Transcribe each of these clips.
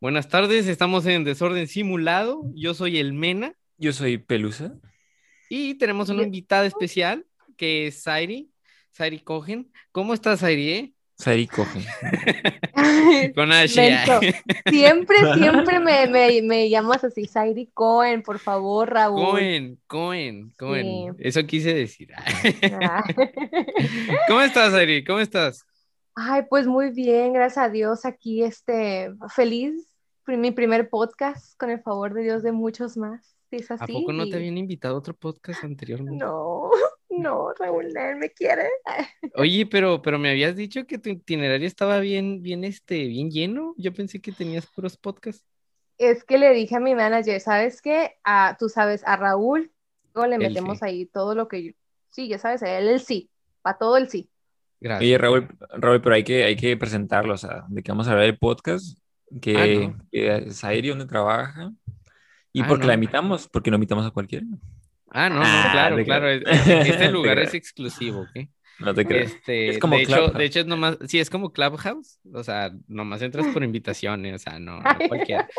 Buenas tardes, estamos en Desorden Simulado. Yo soy el Mena. Yo soy Pelusa. Y tenemos una invitada especial que es Sairi, Sairi Cogen. ¿Cómo estás, Sairi? Eh? Sairi Cogen. Con. Siempre, siempre me, me, me, llamas así, Sairi Cohen, por favor, Raúl. Cohen, Cohen, Cohen. Eso quise decir. Ah. ¿Cómo estás, Sairi? ¿Cómo estás? Ay, pues muy bien, gracias a Dios, aquí este, feliz mi primer podcast, con el favor de Dios de muchos más. es así, ¿A poco no te habían invitado a otro podcast anteriormente? No, no, Raúl, él me quiere. Oye, pero, pero me habías dicho que tu itinerario estaba bien, bien, este, bien lleno. Yo pensé que tenías puros podcasts. Es que le dije a mi manager, ¿sabes qué? A, tú sabes, a Raúl, luego le metemos ahí todo lo que sí, ya sabes, a él el sí, para todo el sí. Gracias. Oye, Raúl, Raúl, pero hay que, hay que presentarlo, o sea, de que vamos a hablar del podcast que, ah, es aire donde trabaja. Y ah, porque la invitamos, porque no invitamos a cualquiera. Ah, no, no, ah, claro, claro. Este lugar es exclusivo, ¿ok? No te crees. Este, es como de hecho, de hecho, es nomás, sí, es como Clubhouse. O sea, nomás entras por invitaciones, o sea, no, no cualquiera.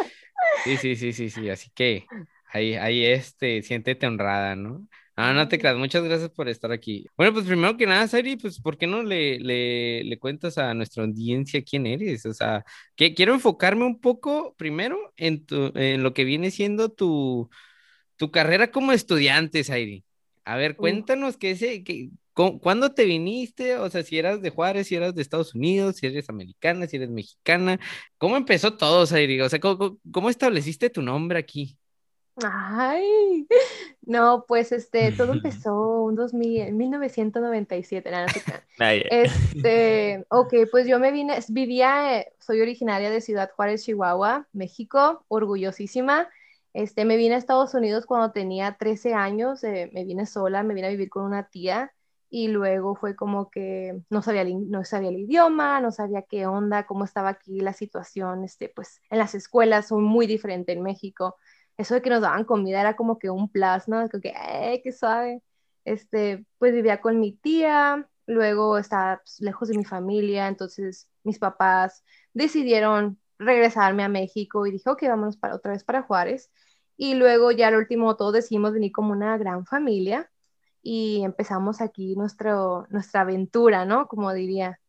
Sí, sí, sí, sí, sí. Así que ahí, ahí, este, siéntete honrada, ¿no? Ah, no te creas, muchas gracias por estar aquí. Bueno, pues primero que nada, Sari, pues ¿por qué no le, le, le, cuentas a nuestra audiencia quién eres? O sea, que quiero enfocarme un poco primero en, tu, en lo que viene siendo tu, tu carrera como estudiante, Sairi. A ver, cuéntanos qué ese, que, ¿cuándo te viniste? O sea, si eras de Juárez, si eras de Estados Unidos, si eres americana, si eres mexicana. ¿Cómo empezó todo, Sairi? O sea, ¿cómo, cómo estableciste tu nombre aquí? Ay, no, pues este, todo empezó en 2000, 1997, nada, Este, ok, pues yo me vine, vivía, eh, soy originaria de Ciudad Juárez, Chihuahua, México, orgullosísima. Este, me vine a Estados Unidos cuando tenía 13 años, eh, me vine sola, me vine a vivir con una tía y luego fue como que no sabía, no sabía el idioma, no sabía qué onda, cómo estaba aquí la situación, este, pues en las escuelas son muy diferentes en México eso de que nos daban comida era como que un plus, ¿no? Como que, ¡ay, qué suave! Este, pues vivía con mi tía, luego estaba pues, lejos de mi familia, entonces mis papás decidieron regresarme a México y dije, ok, vámonos para otra vez para Juárez. Y luego ya al último todos decidimos venir como una gran familia y empezamos aquí nuestro, nuestra aventura, ¿no? Como diría.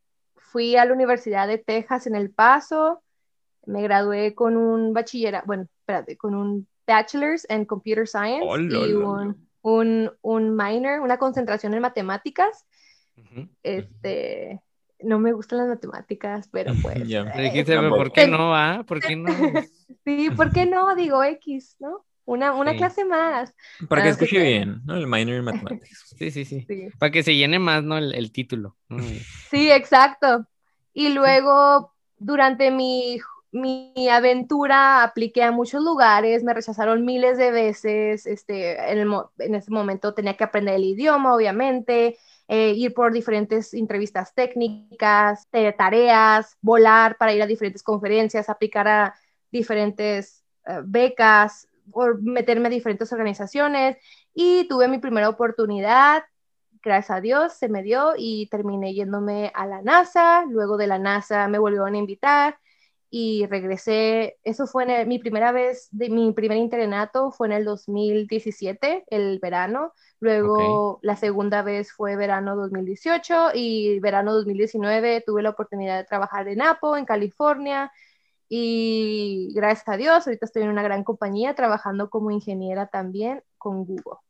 Fui a la Universidad de Texas en El Paso, me gradué con un bachillerato, bueno, espérate, con un bachelor's en computer science oh, y un, un, minor, una concentración en matemáticas. Este, no me gustan las matemáticas, pero pues. Ya, dijiste, ¿por qué no? Ah? ¿Por qué no? sí, ¿por qué no? Digo X, ¿no? Una, una clase más. Para que ah, escuche bien, ¿no? El minor en matemáticas. Sí, sí, sí, Para que se llene más, ¿no? El, el título. Sí, exacto. Y luego, durante mi mi aventura apliqué a muchos lugares, me rechazaron miles de veces, este, en, ese momento tenía que aprender el idioma, obviamente, eh, ir por diferentes entrevistas técnicas, tareas, volar para ir a diferentes conferencias, aplicar a diferentes eh, becas, o meterme a diferentes organizaciones y tuve mi primera oportunidad. Gracias a Dios se me dio y terminé yéndome a la NASA. Luego de la NASA me volvieron a invitar y regresé, eso fue en mi primera vez, de mi primer internato fue en el 2017, el verano, luego la segunda vez fue verano 2018 y verano 2019 tuve la oportunidad de trabajar en Apple, en California, y gracias a Dios, ahorita estoy en una gran compañía trabajando como ingeniera también con Google.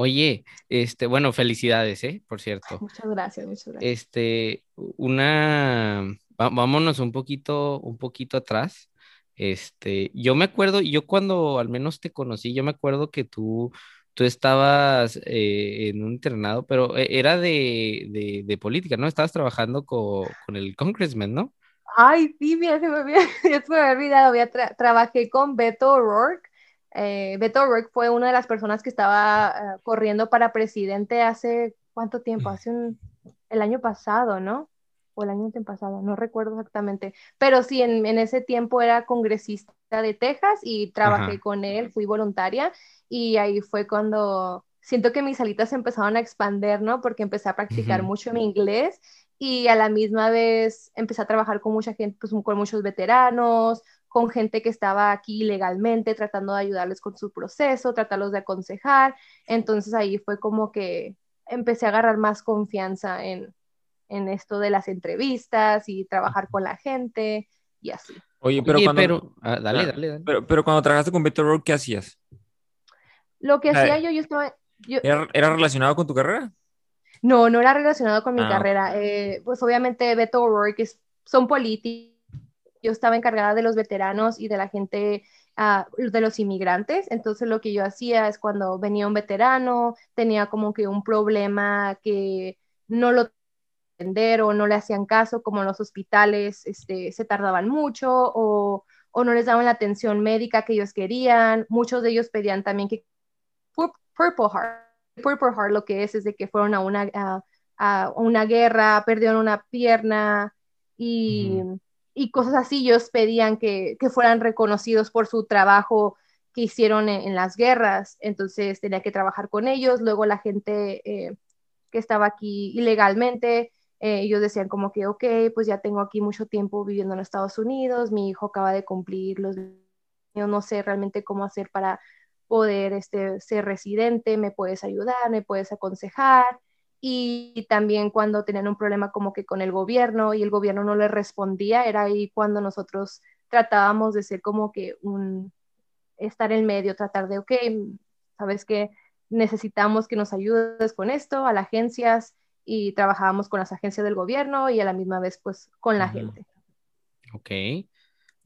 Oye, este, bueno, felicidades, ¿eh? Por cierto. Muchas gracias, muchas gracias. Este, una, vámonos un poquito, un poquito atrás. Este, yo me acuerdo, yo cuando al menos te conocí, yo me acuerdo que tú, tú estabas eh, en un internado, pero e, era de, de, política, ¿no? Estabas trabajando con, con el congressman, ¿no? Ay, sí, mira, se me había, se me había olvidado, trabajé con Beto O'Rourke. Eh, Beto O'Rourke fue una de las personas que estaba eh, corriendo para presidente hace, ¿cuánto tiempo? Hace un, el año pasado, ¿no? o el año pasado, no recuerdo exactamente, pero sí, en, ese tiempo era congresista de Texas y trabajé con él, fui voluntaria y ahí fue cuando siento que mis alitas empezaron a expander, ¿no? Porque empecé a practicar mucho mi inglés y a la misma vez empecé a trabajar con mucha gente, pues con muchos veteranos, con gente que estaba aquí ilegalmente, tratando de ayudarles con su proceso, tratarlos de aconsejar. Entonces ahí fue como que empecé a agarrar más confianza en, en esto de las entrevistas y trabajar con la gente y así. Oye, pero cuando... Ah, dale, dale, dale. Pero, pero, cuando trabajaste con Beto Road, ¿qué hacías? Lo que hacía yo, yo estaba... ¿Era, relacionado con tu carrera? No, no era relacionado con mi ah, carrera. Eh, pues obviamente Beto O'Rourke son políticos. Yo estaba encargada de los veteranos y de la gente, ah, de los inmigrantes. Entonces lo que yo hacía es cuando venía un veterano, tenía como que un problema que no lo o no le hacían caso, como los hospitales este, se tardaban mucho o, o, no les daban la atención médica que ellos querían. Muchos de ellos pedían también que Purple Heart, Purple Heart lo que es es de que fueron a una, a, una guerra, perdieron una pierna y, y cosas así. Ellos pedían que, que, fueran reconocidos por su trabajo que hicieron en, las guerras. Entonces tenía que trabajar con ellos. Luego la gente eh, que estaba aquí ilegalmente eh, ellos decían como que, ok, pues ya tengo aquí mucho tiempo viviendo en Estados Unidos, mi hijo acaba de cumplir los yo no sé realmente cómo hacer para poder este, ser residente, me puedes ayudar, me puedes aconsejar. Y también cuando tenían un problema como que con el gobierno y el gobierno no les respondía, era ahí cuando nosotros tratábamos de ser como que un, estar en medio, tratar de, ok, sabes que necesitamos que nos ayudes con esto, a las agencias, y trabajábamos con las agencias del gobierno y a la misma vez pues con la gente. Ok.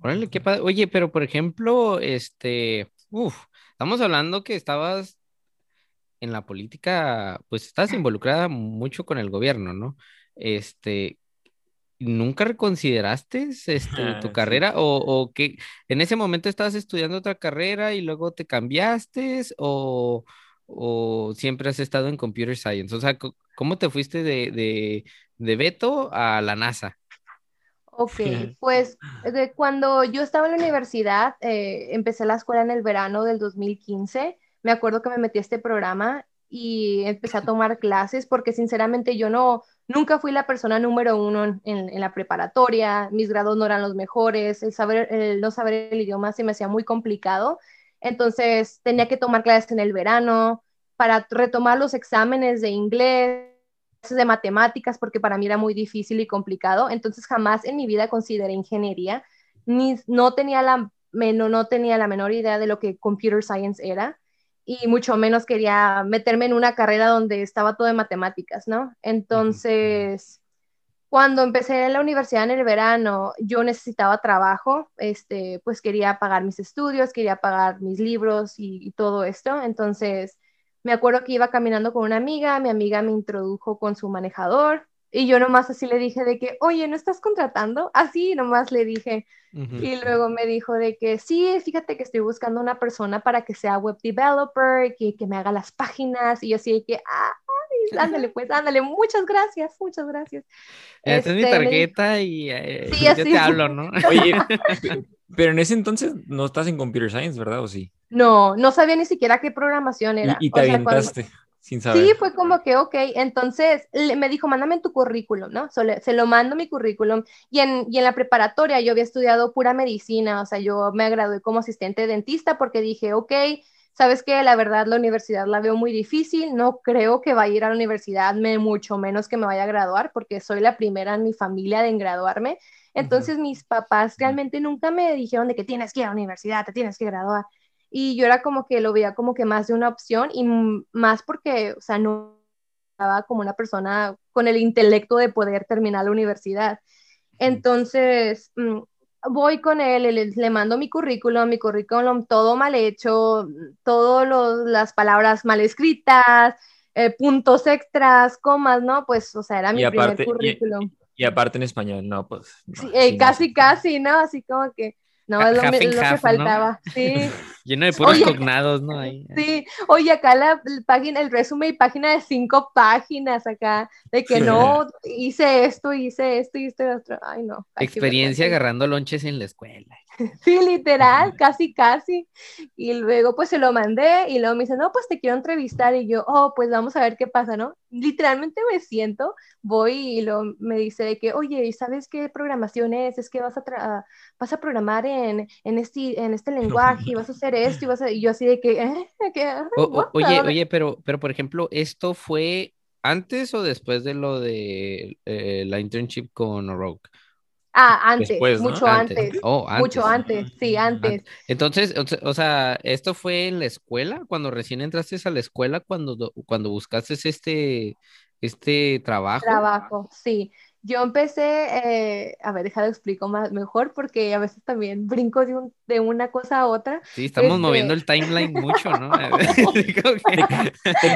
Órale, qué padre. Oye, pero por ejemplo, este, uff, estamos hablando que estabas en la política, pues estás involucrada mucho con el gobierno, ¿no? Este, ¿nunca reconsideraste este, tu carrera o, o, que en ese momento estabas estudiando otra carrera y luego te cambiaste o, o siempre has estado en computer science? O sea, ¿cómo te fuiste de, de, de Beto a la NASA? Ok, pues de cuando yo estaba en la universidad, eh, empecé la escuela en el verano del 2015. Me acuerdo que me metí a este programa y empecé a tomar clases porque sinceramente yo no, nunca fui la persona número uno en, en, la preparatoria, mis grados no eran los mejores, el, saber, el no saber el idioma se me hacía muy complicado entonces tenía que tomar clases en el verano para retomar los exámenes de inglés, de matemáticas, porque para mí era muy difícil y complicado. Entonces jamás en mi vida consideré ingeniería, ni no tenía la, no tenía la menor idea de lo que computer science era y mucho menos quería meterme en una carrera donde estaba todo de matemáticas, ¿no? Entonces, cuando empecé en la universidad en el verano, yo necesitaba trabajo, este, pues quería pagar mis estudios, quería pagar mis libros y, todo esto. Entonces, me acuerdo que iba caminando con una amiga, mi amiga me introdujo con su manejador y yo nomás así le dije de que, oye, ¿no estás contratando? Así nomás le dije. Y luego me dijo de que, sí, fíjate que estoy buscando una persona para que sea web developer, que, que me haga las páginas. Y yo así de que, ah, ándale, pues, ándale, muchas gracias, muchas gracias. Esta es mi este, tarjeta y eh, yo te hablo, ¿no? Oye, pero en ese entonces no estás en Computer Science, ¿verdad? ¿O sí? No, no sabía ni siquiera qué programación era. Y, te aventaste. Sin saber. Sí, fue como que, ok, entonces me dijo, mándame tu currículum, ¿no? se lo mando mi currículum y en, y en la preparatoria yo había estudiado pura medicina, o sea, yo me gradué como asistente dentista porque dije, ok, sabes que la verdad la universidad la veo muy difícil, no creo que vaya a ir a la universidad, me, mucho menos que me vaya a graduar, porque soy la primera en mi familia en graduarme. Entonces mis papás realmente nunca me dijeron de que tienes que ir a la universidad, te tienes que graduar. Y yo era como que lo veía como que más de una opción y más porque, o sea, no estaba como una persona con el intelecto de poder terminar la universidad. Entonces, mm, voy con él, le, mando mi currículum, mi currículum todo mal hecho, todas las palabras mal escritas, eh, puntos extras, comas, ¿no? Pues, o sea, era mi primer currículum. Y, aparte en español, no, pues. sí, eh, casi, casi, ¿no? Así como que no, es lo, que faltaba. Sí. Lleno de puros cognados, ¿no? Ahí. Sí. Oye, acá la, página, el resumen y página de cinco páginas acá, de que no, hice esto, hice esto y esto y otro. Ay, no. Experiencia agarrando lonches en la escuela. Sí, literal, casi, casi. Y luego pues se lo mandé y luego me dice, no, pues te quiero entrevistar. Y yo, oh, pues vamos a ver qué pasa, ¿no? Literalmente me siento, voy y lo, me dice de que, oye, ¿sabes qué programación es? Es que vas a, vas a programar en, en, este, en este lenguaje y vas a hacer esto y vas a... Y yo así de que... ¿eh? oye, oye, pero, pero por ejemplo, ¿esto fue antes o después de lo de eh, la internship con Rogue? Ah, antes, mucho antes. Oh, antes. Mucho antes, sí, antes. Entonces, o sea, ¿esto fue en la escuela? Cuando recién entraste a la escuela, cuando, cuando buscaste este, este trabajo. Trabajo, sí. Yo empecé, eh, a ver, déjame explico más mejor porque a veces también brinco de, un, de una cosa a otra. Sí, estamos este moviendo el timeline mucho, ¿no? te,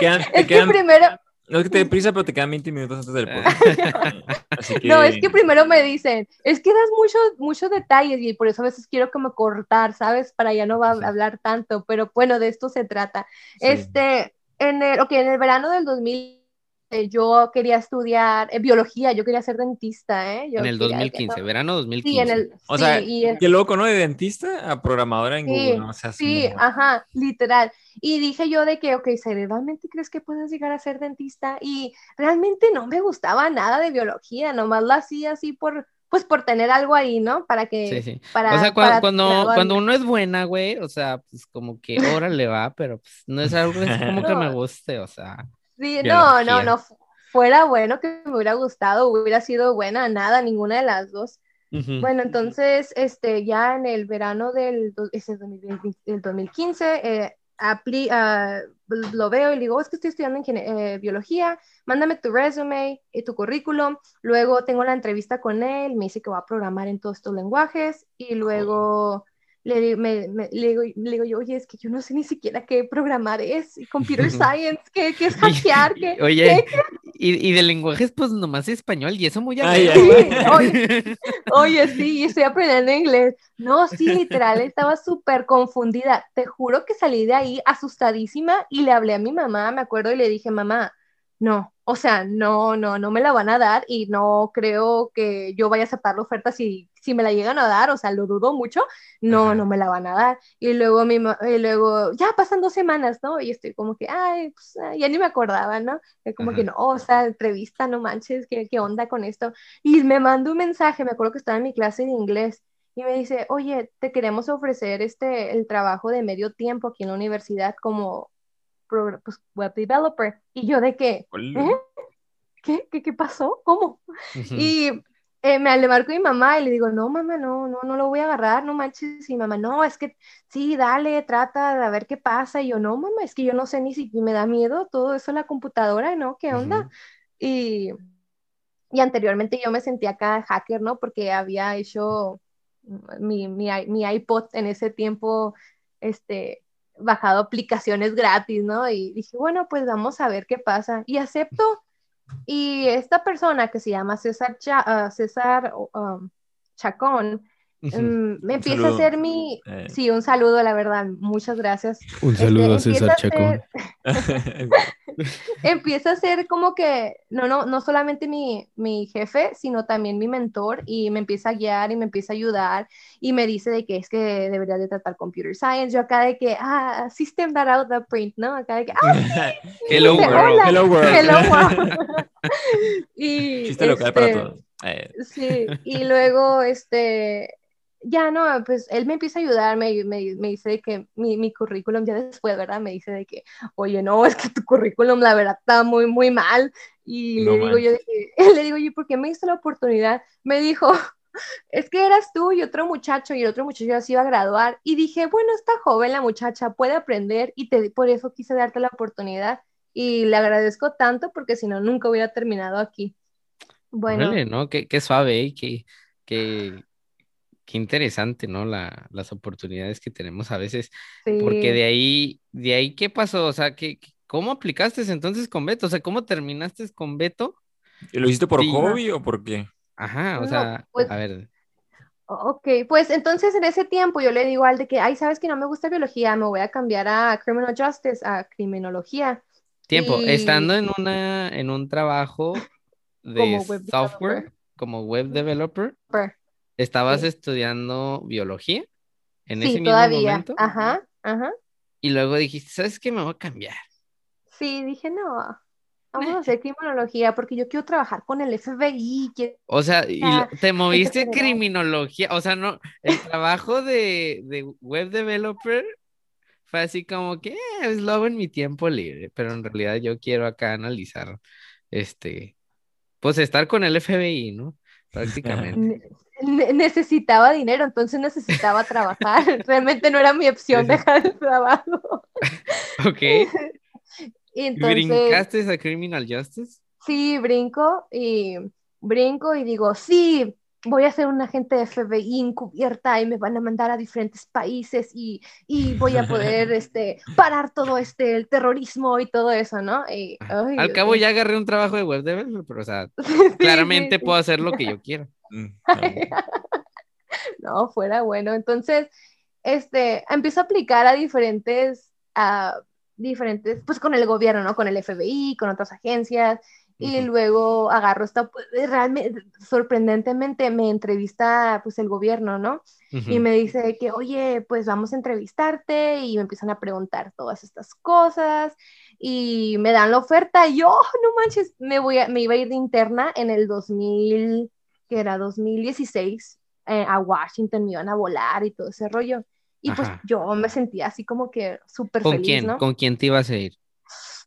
quedan, te quedan, primero, no es que te dé prisa, pero te quedan 20 minutos antes del podcast. No, es que primero me dicen, es que das muchos muchos detalles y por eso a veces quiero como cortar, ¿sabes? Para ya no va a hablar tanto, pero bueno, de esto se trata. Este, en el, ok, en el verano del 2000 eh, yo quería estudiar eh, biología, yo quería ser dentista, ¿eh? en el 2015, verano 2015. Sí, en el, o sea, qué loco, ¿no? De dentista a programadora en Google, ¿no? sí, ajá, literal. Y dije yo de que, ok, ¿realmente crees que puedes llegar a ser dentista? Y realmente no me gustaba nada de biología, nomás lo hacía así por, pues por tener algo ahí, ¿no? Para que... Sí, sí. Para, o sea, cuando, cuando, cuando, uno es buena, güey, o sea, pues como que ahora le va, pero pues no es algo que como que me guste, o sea. Sí, no, no, no, fuera bueno que me hubiera gustado, hubiera sido buena, nada, ninguna de las dos. Bueno, entonces, este, ya en el verano del, ese 2015, eh, ah, lo veo y le digo, es que estoy estudiando eh, biología, mándame tu resume y tu currículum. Luego tengo la entrevista con él, me dice que va a programar en todos estos lenguajes y luego le, me, le, digo, le, digo, yo, oye, es que yo no sé ni siquiera qué programar es, computer science, qué, qué es hackear, qué, oye, Y, y, de lenguajes, pues nomás español, y eso muy Ay, oye, oye, sí, estoy aprendiendo inglés. No, sí, literal, estaba súper confundida. Te juro que salí de ahí asustadísima y le hablé a mi mamá, me acuerdo, y le dije, mamá, no, o sea, no, no, no me la van a dar y no creo que yo vaya a aceptar la oferta si, si me la llegan a dar, o sea, lo dudo mucho, no, no me la van a dar. Y luego, mi, y luego, ya pasan dos semanas, ¿no? Y estoy como que, ay, pues, ya ni me acordaba, ¿no? como que no, o sea, entrevista, no manches, ¿qué, ¿qué onda con esto? Y me mandó un mensaje, me acuerdo que estaba en mi clase de inglés y me dice, oye, te queremos ofrecer este, el trabajo de medio tiempo aquí en la universidad como pues, web developer. Y yo de qué, ¿Eh? ¿Qué? ¿Qué, ¿Qué pasó? ¿Cómo? Y eh, me le marco a mi mamá y le digo, no, mamá, no, no, no lo voy a agarrar, no manches. Y mamá, no, es que sí, dale, trata de ver qué pasa. Y yo, no, mamá, es que yo no sé ni si me da miedo todo eso la computadora, ¿no? ¿Qué onda? Y, y anteriormente yo me sentía acá hacker, ¿no? Porque había hecho mi, mi, mi iPod en ese tiempo, este, bajado aplicaciones gratis, ¿no? Y dije, bueno, pues vamos a ver qué pasa. Y acepto. Y esta persona que se llama César, ah, César um, Chacón, Mm, me empieza a hacer mi... Eh. Sí, un saludo, la verdad. Muchas gracias. Un este, saludo a César Chacón. empieza a ser como que, no, no, no solamente mi, mi, jefe, sino también mi mentor y me empieza a guiar y me empieza a ayudar y me dice de que es que debería de tratar computer science. Yo acá de que, ah, system that out the print, ¿no? Acá de que, ah, hello, world. hello world. Hello world. y, Chiste local para este, todos. Eh. Sí, y luego, este, ya no, pues él me empieza a ayudar, me, me, me dice que mi, mi, currículum, ya después, ¿verdad? Me dice de que, oye, no, es que tu currículum, la verdad, está muy, muy mal. Y le, digo yo, le digo yo, ¿por qué me diste la oportunidad? Me dijo, es que eras tú y otro muchacho, y el otro muchacho ya se iba a graduar. Y dije, bueno, está joven la muchacha, puede aprender, y te, por eso quise darte la oportunidad. Y le agradezco tanto porque si no, nunca hubiera terminado aquí. Bueno. ¿no? Qué, qué suave, ¿eh? qué, qué, qué interesante, ¿no? La, las oportunidades que tenemos a veces. Porque de ahí, de ahí, ¿qué pasó? O sea, ¿qué, ¿cómo aplicaste entonces con Beto? O sea, ¿cómo terminaste con Beto? ¿Y lo hiciste por hobby o por qué? Ajá, o sea, pues a ver. Ok, pues entonces en ese tiempo yo le digo al de que, ay, sabes que no me gusta biología, me voy a cambiar a Criminal Justice, a criminología. Tiempo, estando en una, en un trabajo de software, como web developer. ¿Estabas estudiando biología en ese mismo todavía. momento? Ajá, ajá. Y luego dijiste, ¿sabes qué? Me voy a cambiar. Sí, dije, no. Vamos a hacer criminología porque yo quiero trabajar con el FBI. O sea, y te moviste criminología. O sea, no, el trabajo de, de web developer fue así como que eh, es lo en mi tiempo libre, pero en realidad yo quiero acá analizar, este, pues estar con el FBI, ¿no? Prácticamente. Necesitaba dinero, entonces necesitaba trabajar. Realmente no era mi opción dejar el trabajo. Ok. ¿Brincaste a Criminal Justice? Sí, brinco y brinco y digo, sí, voy a ser un agente de FBI encubierta y me van a mandar a diferentes países y, y voy a poder este, parar todo este, el terrorismo y todo eso, ¿no? Al cabo ya agarré un trabajo de web developer, pero o sea, claramente puedo hacer lo que yo quiera. No, fuera bueno. Entonces, este, empiezo a aplicar a diferentes, a diferentes, pues con el gobierno, ¿no? Con el FBI, con otras agencias, y luego agarro esta, pues, realmente, sorprendentemente me entrevista pues el gobierno, ¿no? Y me dice que, oye, pues vamos a entrevistarte y me empiezan a preguntar todas estas cosas y me dan la oferta y yo, oh, no manches, me, voy a, me iba a ir de interna en el 2000, que era 2016, eh, a Washington, me iban a volar y todo ese rollo. Y pues yo me sentía así como que súper feliz, quién? ¿no? ¿Con quién te ibas a ir?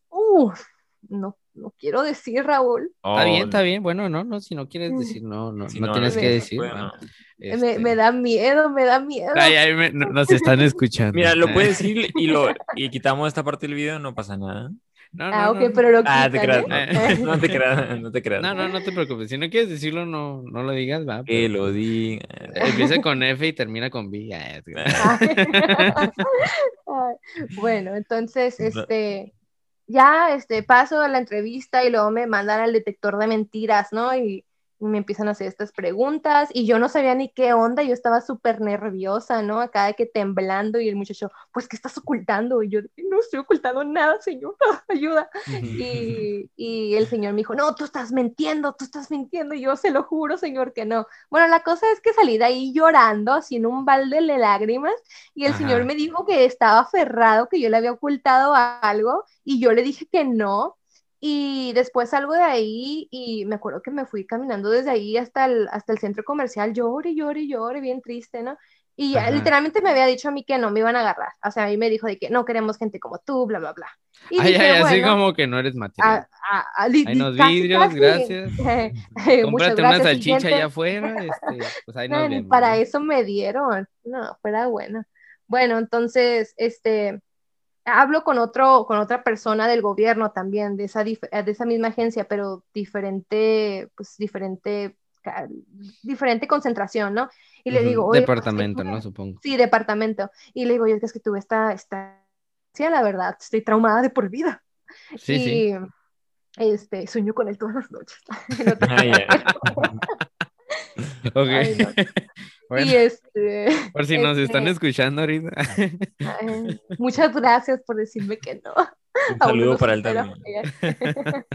Uf, no no quiero decir, Raúl. está bien, está bien. Bueno, no, no, si no quieres mm. decir, no, no, no, tienes que decir. me, me, este da miedo, me da miedo. Ay, ay, nos están escuchando. Mira, lo puedes decir y, lo, y quitamos esta parte del video, no pasa nada. No, no, ah, ok, pero lo Ah, te creas, ¿eh? no, te creas, no te creas. No, no, no te preocupes. Si no quieres decirlo, no, no lo digas, va. Que lo diga. Empieza con F y termina con B. bueno, entonces, este ya este, paso a la entrevista y luego me mandan al detector de mentiras, ¿no? Y, me empiezan a hacer estas preguntas y yo no sabía ni qué onda, yo estaba súper nerviosa, ¿no? Acá de que temblando y el muchacho, pues, ¿qué estás ocultando? Y yo, no estoy ocultando nada, señor, ayuda. y, y, el señor me dijo, no, tú estás mintiendo, tú estás mintiendo, y yo se lo juro, señor, que no. Bueno, la cosa es que salí de ahí llorando, sin un balde de lágrimas, y el señor me dijo que estaba aferrado, que yo le había ocultado algo, y yo le dije que no, y después salgo de ahí y me acuerdo que me fui caminando desde ahí hasta el, hasta el centro comercial, llore, llore, llore, bien triste, ¿no? Y literalmente me había dicho a mí que no me iban a agarrar. O sea, a mí me dijo de que no queremos gente como tú, bla, bla, bla. Y ay, ay, así como que no eres material. hay unos vidrios, gracias. Cómprate una salchicha allá afuera. Este, pues ahí nos no, para eso me dieron. No, fuera bueno. Bueno, entonces, este, hablo con otro, con otra persona del gobierno también, de esa, de esa misma agencia, pero diferente, pues diferente, diferente concentración, ¿no? Y le digo, departamento, ¿no? Supongo. Sí, departamento. Y le digo, oye, es que tuve esta, esta, sí, la verdad, estoy traumada de por vida. Sí, y, sí. Este, sueño con él todas las noches. y este, por si nos están este, escuchando ahorita. muchas gracias por decirme que no. Un saludo para él también.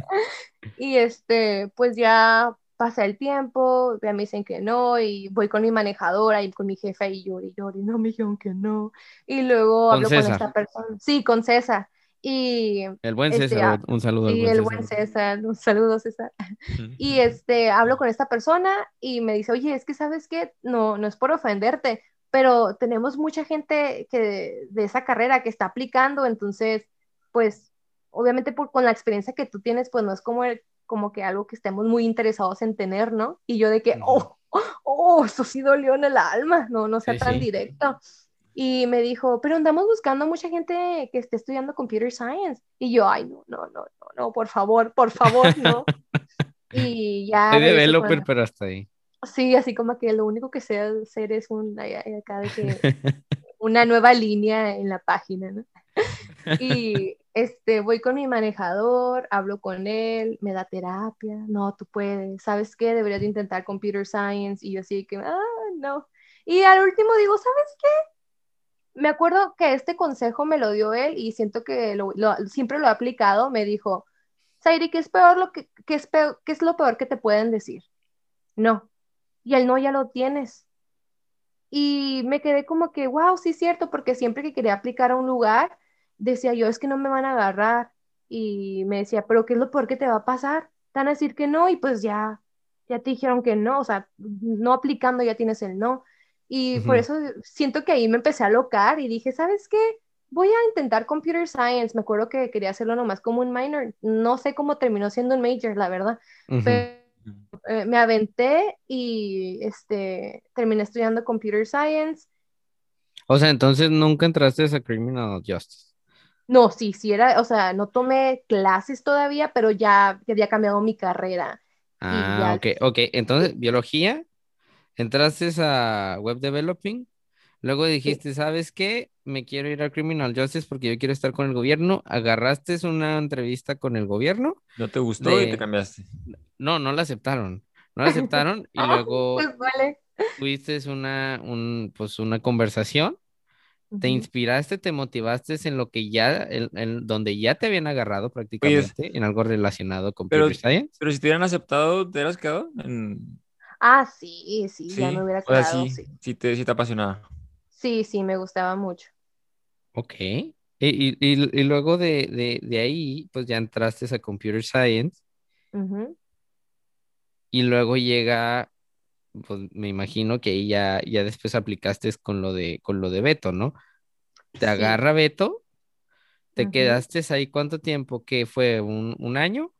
y este, pues ya pasa el tiempo, ya me dicen que no, y voy con mi manejadora y con mi jefa y lloro y lloro, y no me dijeron que no. Y luego hablo con esta persona. Sí, con César. Y, el buen este, César, un saludo. Y el buen César, un saludo César. Y este, hablo con esta persona y me dice, oye, es que sabes que no, no es por ofenderte, pero tenemos mucha gente que de esa carrera que está aplicando, entonces, pues, obviamente por, con la experiencia que tú tienes, pues no es como, como que algo que estemos muy interesados en tener, ¿no? Y yo de que, oh, oh, eso sí dolió en el alma, no, no sea tan directo y me dijo, pero andamos buscando mucha gente que esté estudiando computer science. Y yo, ay, no, no, no, no, no, por favor, por favor, no. y ya. Soy developer, pero hasta ahí. Sí, así como que lo único que sé hacer es un, acá de que, una nueva línea en la página, ¿no? Y este, voy con mi manejador, hablo con él, me da terapia, no, tú puedes, ¿sabes qué? Deberías intentar computer science. Y yo así que, ah, no. Y al último digo, ¿sabes qué? Me acuerdo que este consejo me lo dio él y siento que siempre lo he aplicado. Me dijo, Sairi, ¿qué es, peor lo que, es peor, ¿qué es lo peor que te pueden decir? No. Y el no ya lo tienes. Y me quedé como que, wow, sí es cierto, porque siempre que quería aplicar a un lugar, decía yo, es que no me van a agarrar. y me decía, pero ¿qué es lo peor que te va a pasar? Te van a decir que no y pues ya, ya te dijeron que no, o sea, no aplicando ya tienes el no. Y por eso siento que ahí me empecé a locar y dije, ¿sabes qué? Voy a intentar computer science. Me acuerdo que quería hacerlo nomás como un minor. No sé cómo terminó siendo un major, la verdad. Pero eh, me aventé y este, terminé estudiando computer science. O sea, entonces nunca entraste a Criminal Justice. No, sí, sí era, o sea, no tomé clases todavía, pero ya, había cambiado mi carrera. Ah, ok, ok. Entonces, biología, entraste a web developing, luego dijiste, ¿sabes qué? Me quiero ir a Criminal Justice porque yo quiero estar con el gobierno. Agarraste una entrevista con el gobierno. ¿No te gustó y te cambiaste? No, no la aceptaron. No la aceptaron y luego tuviste una, un, pues una conversación te inspiraste, te motivaste en lo que ya, en, donde ya te habían agarrado prácticamente, en algo relacionado con pero, Science. Pero si te hubieran aceptado, ¿te hubieras quedado? En... Ah, sí, sí, ya me hubiera quedado. sí, sí. te, sí te apasionaba. Sí, sí, me gustaba mucho. Ok. Y, y, y luego de, de, de, ahí, pues ya entraste a Computer Science. Y luego llega pues me imagino que ahí ya, ya después aplicaste con lo de, con lo de Beto, ¿no? Te agarra Beto, te quedaste ahí cuánto tiempo, ¿qué fue? ¿Un, año?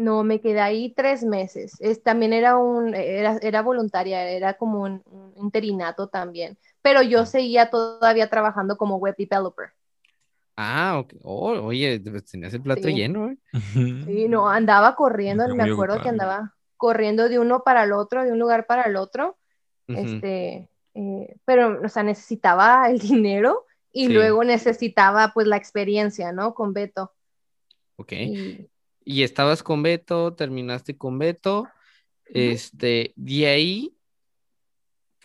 No, me quedé ahí tres meses. Es, también era un, era, era voluntaria, era como un, interinato también. Pero yo ah. seguía todavía trabajando como web developer. Ah, ok. Oh, oye, pues, tenías el plato lleno, ¿eh? Sí, no, andaba corriendo, me acuerdo que andaba, corriendo de uno para el otro, de un lugar para el otro, este, eh, pero, o sea, necesitaba el dinero y luego necesitaba pues la experiencia, ¿no? Con Beto. Ok. Y, estabas con Beto, terminaste con Beto, este, de ahí,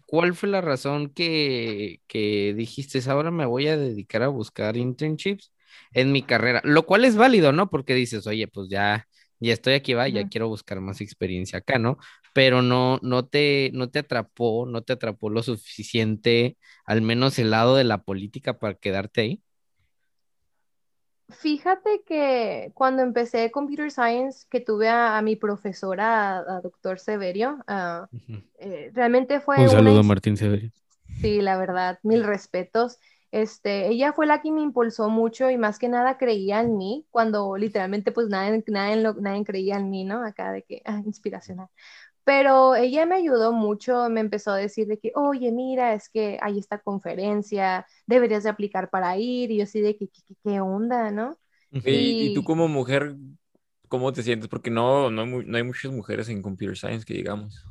¿cuál fue la razón que, que dijiste, ahora me voy a dedicar a buscar internships en mi carrera? Lo cual es válido, ¿no? Porque dices, oye, pues ya y estoy aquí, va, ya quiero buscar más experiencia acá, ¿no? Pero no, no te, no te atrapó, no te atrapó lo suficiente, al menos el lado de la política para quedarte ahí. Fíjate que cuando empecé Computer Science, que tuve a, mi profesora, a, doctor Severio, ah, eh, realmente fue... Un saludo a Martín Severio. Sí, la verdad, mil respetos. Este, ella fue la que me impulsó mucho y más que nada creía en mí, cuando literalmente pues nadie, nadie, nadie creía en mí, ¿no? Acá de que, ah, inspiracional. Pero ella me ayudó mucho, me empezó a decir de que, oye, mira, es que hay esta conferencia, deberías de aplicar para ir, y yo así de que, ¿qué, onda, no? Y, tú como mujer, ¿cómo te sientes? Porque no, no, no hay muchas mujeres en Computer Science que digamos.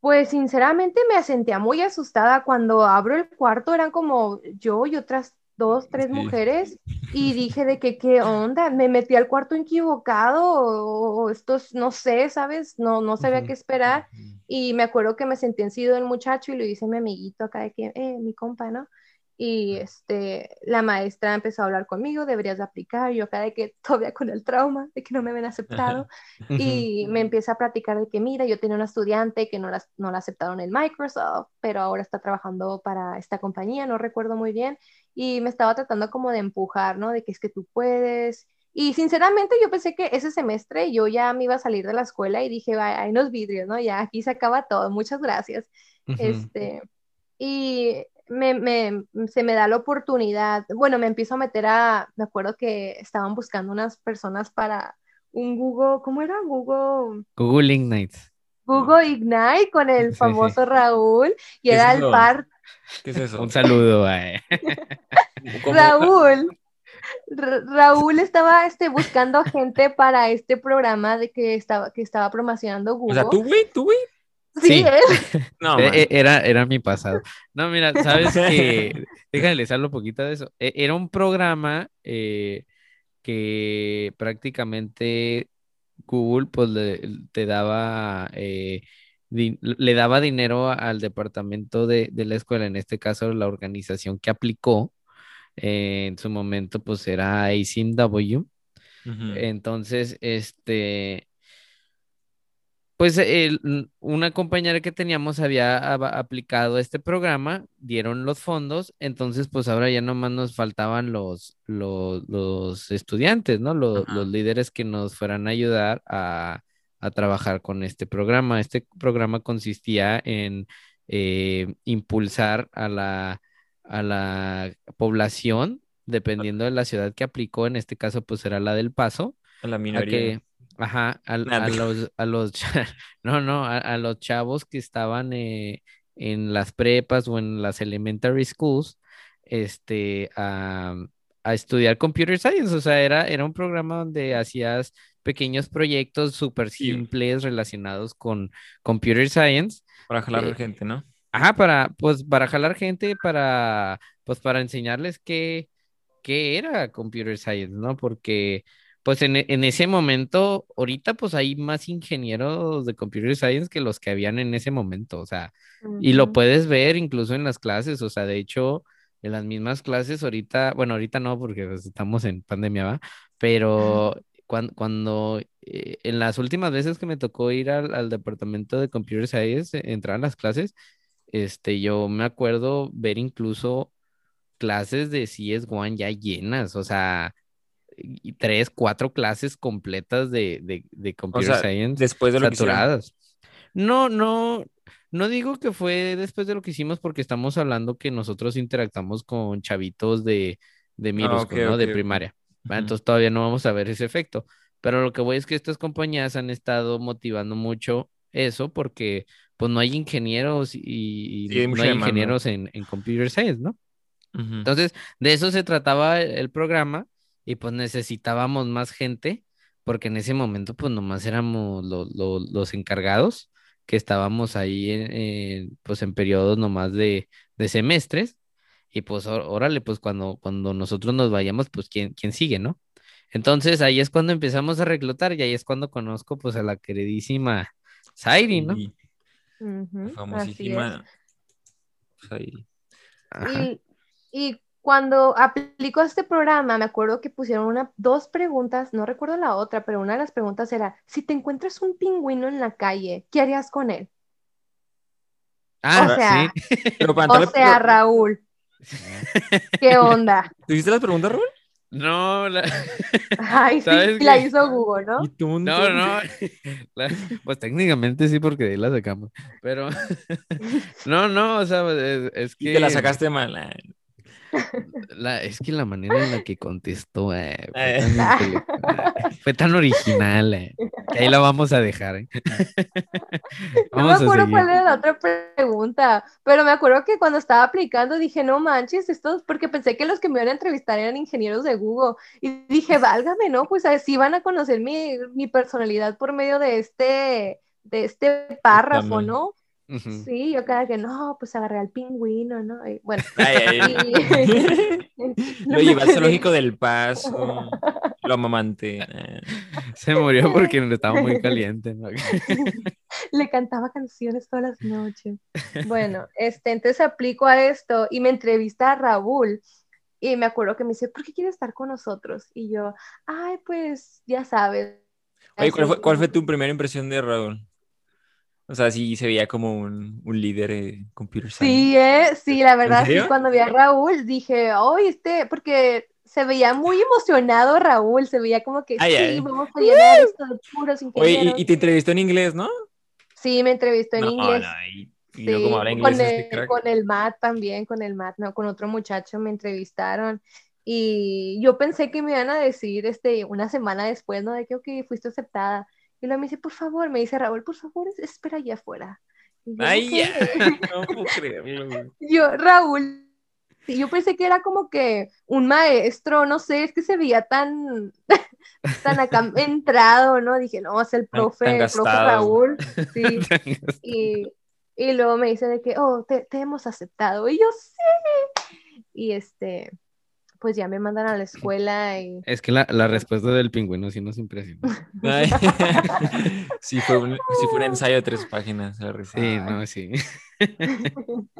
Pues sinceramente me sentía muy asustada cuando abro el cuarto, eran como yo y otras dos, tres mujeres y dije de que qué onda, me metí al cuarto equivocado o, estos, no sé, ¿sabes? No, no sabía qué esperar y me acuerdo que me sentí en sido el muchacho y lo hice a mi amiguito acá de que, eh, mi compa, ¿no? Y este, la maestra empezó a hablar conmigo, deberías de aplicar, yo acá de que todavía con el trauma de que no me habían aceptado, y me empieza a platicar de que, mira, yo tenía una estudiante que no la, no la aceptaron en Microsoft, pero ahora está trabajando para esta compañía, no recuerdo muy bien, y me estaba tratando como de empujar, ¿no? De que es que tú puedes, y sinceramente yo pensé que ese semestre yo ya me iba a salir de la escuela y dije, hay unos vidrios, ¿no? Ya aquí se acaba todo, muchas gracias. Este, y me, me, se me da la oportunidad, bueno, me empiezo a meter a, me acuerdo que estaban buscando unas personas para un Google, ¿cómo era? Google. Google Ignite. Google Ignite con el famoso Raúl y era el par. ¿Qué es eso? Un saludo. Raúl. Raúl estaba este, buscando gente para este programa de que estaba, que estaba promocionando Google. O sea, tú, güey, tú, güey. Sí, no, e, e, era, era mi pasado. No, mira, sabes que, déjale un poquito de eso. E, era un programa eh, que prácticamente Google pues le, te daba, eh, le daba dinero al departamento de, la escuela, en este caso la organización que aplicó. Eh, en su momento pues era ACMW. Entonces, este, pues una compañera que teníamos había aplicado este programa, dieron los fondos, entonces pues ahora ya nomás nos faltaban los, los, estudiantes, ¿no? Los, líderes que nos fueran a ayudar a, trabajar con este programa. Este programa consistía en eh, impulsar a la, a la población, dependiendo de la ciudad que aplicó, en este caso pues era la del Paso. A la minoría. Ajá, a, los, a los, no, no, a, los chavos que estaban eh, en las prepas o en las elementary schools, este, a, estudiar computer science, o sea, era, era un programa donde hacías pequeños proyectos súper simples relacionados con computer science. Para jalar eh, gente, ¿no? Ajá, para, pues, para jalar gente, para, pues, para enseñarles qué, qué era computer science, ¿no? Porque pues en, ese momento, ahorita pues hay más ingenieros de computer science que los que habían en ese momento, o sea, y lo puedes ver incluso en las clases, o sea, de hecho, en las mismas clases ahorita, bueno, ahorita no porque pues, estamos en pandemia, ¿va? Pero cuando, cuando eh, en las últimas veces que me tocó ir al, departamento de computer science, entrar a las clases, este, yo me acuerdo ver incluso clases de CS1 ya llenas, o sea, tres, cuatro clases completas de, de, de computer science después de lo saturadas. no, no, no digo que fue después de lo que hicimos porque estamos hablando que nosotros interactamos con chavitos de, de ah, ¿no? de primaria. Entonces todavía no vamos a ver ese efecto. Pero lo que voy es que estas compañías han estado motivando mucho eso porque pues no hay ingenieros y, no hay ingenieros en, en, computer science, ¿no? Entonces, de eso se trataba el programa y pues necesitábamos más gente, porque en ese momento pues nomás éramos los encargados que estábamos ahí en, pues en periodos nomás de, de semestres y pues órale, pues cuando, cuando nosotros nos vayamos, pues ¿quién, quién sigue, ¿no? Entonces ahí es cuando empezamos a reclutar y ahí es cuando conozco pues a la queridísima Zairi, ¿no? famosísima Zairi. Y, y cuando aplicó este programa, me acuerdo que pusieron una, dos preguntas, no recuerdo la otra, pero una de las preguntas era, si te encuentras un pingüino en la calle, ¿qué harías con él? Ah, o sea, sí. o sea, Raúl. ¿Qué onda? ¿Tuviste las preguntas, Raúl? No, la... Ay, sí, la hizo Google, ¿no? No, no, pues técnicamente sí, porque de ahí la sacamos, pero no, no, o sea, es, que... Y te la sacaste mal. Eh. La, es que la manera en la que contestó eh, fue, tan, original. Eh, que ahí la vamos a dejar. Eh. no me acuerdo cuál era la otra pregunta, pero me acuerdo que cuando estaba aplicando dije, no manches, esto porque pensé que los que me iban a entrevistar eran ingenieros de Google. Y dije, válgame, ¿no? Pues así van a conocer mi, mi personalidad por medio de este, de este párrafo, ¿no? Sí, yo cada que no, pues agarré al pingüino, ¿no? bueno. lo lleva al zoológico del paso, lo amamante. Eh. Se murió porque estaba muy caliente, ¿no? Le cantaba canciones todas las noches. Bueno, este, entonces aplico a esto y me entrevista a Raúl. Y me acuerdo que me dice, ¿por qué quieres estar con nosotros? Y yo, ay, pues ya sabes. Oye, ¿cuál fue, ¿cuál fue tu primera impresión de Raúl? O sea, sí se veía como un, un líder en computer science. Sí, eh, sí, la verdad, sí, cuando vi a Raúl dije, oh, este, porque se veía muy emocionado Raúl, se veía como que sí, vamos a llenar esto de puros ingenieros. Oye, y, te entrevistó en inglés, ¿no? Sí, me entrevistó en inglés. y, sí, como habla inglés con, este el, con el Matt también, con el Matt, no, con otro muchacho me entrevistaron. Y yo pensé que me iban a decir este, una semana después, ¿no? De que, ok, fuiste aceptada. Y luego me dice, por favor, me dice Raúl, por favor, espera allá afuera. Ay, ya, no puedo creerlo. Yo, Raúl, yo pensé que era como que un maestro, no sé, es que se veía tan, tan acá entrado, ¿no? Dije, no, es el profe, el profe Raúl. Sí. y, y, luego me dice de que, oh, te, te hemos aceptado. Y yo, sí. Y este, pues ya me mandan a la escuela y... Es que la, la respuesta del pingüino sí nos impresionó. sí, fue un, sí fue un ensayo de tres páginas. Sí, no, sí.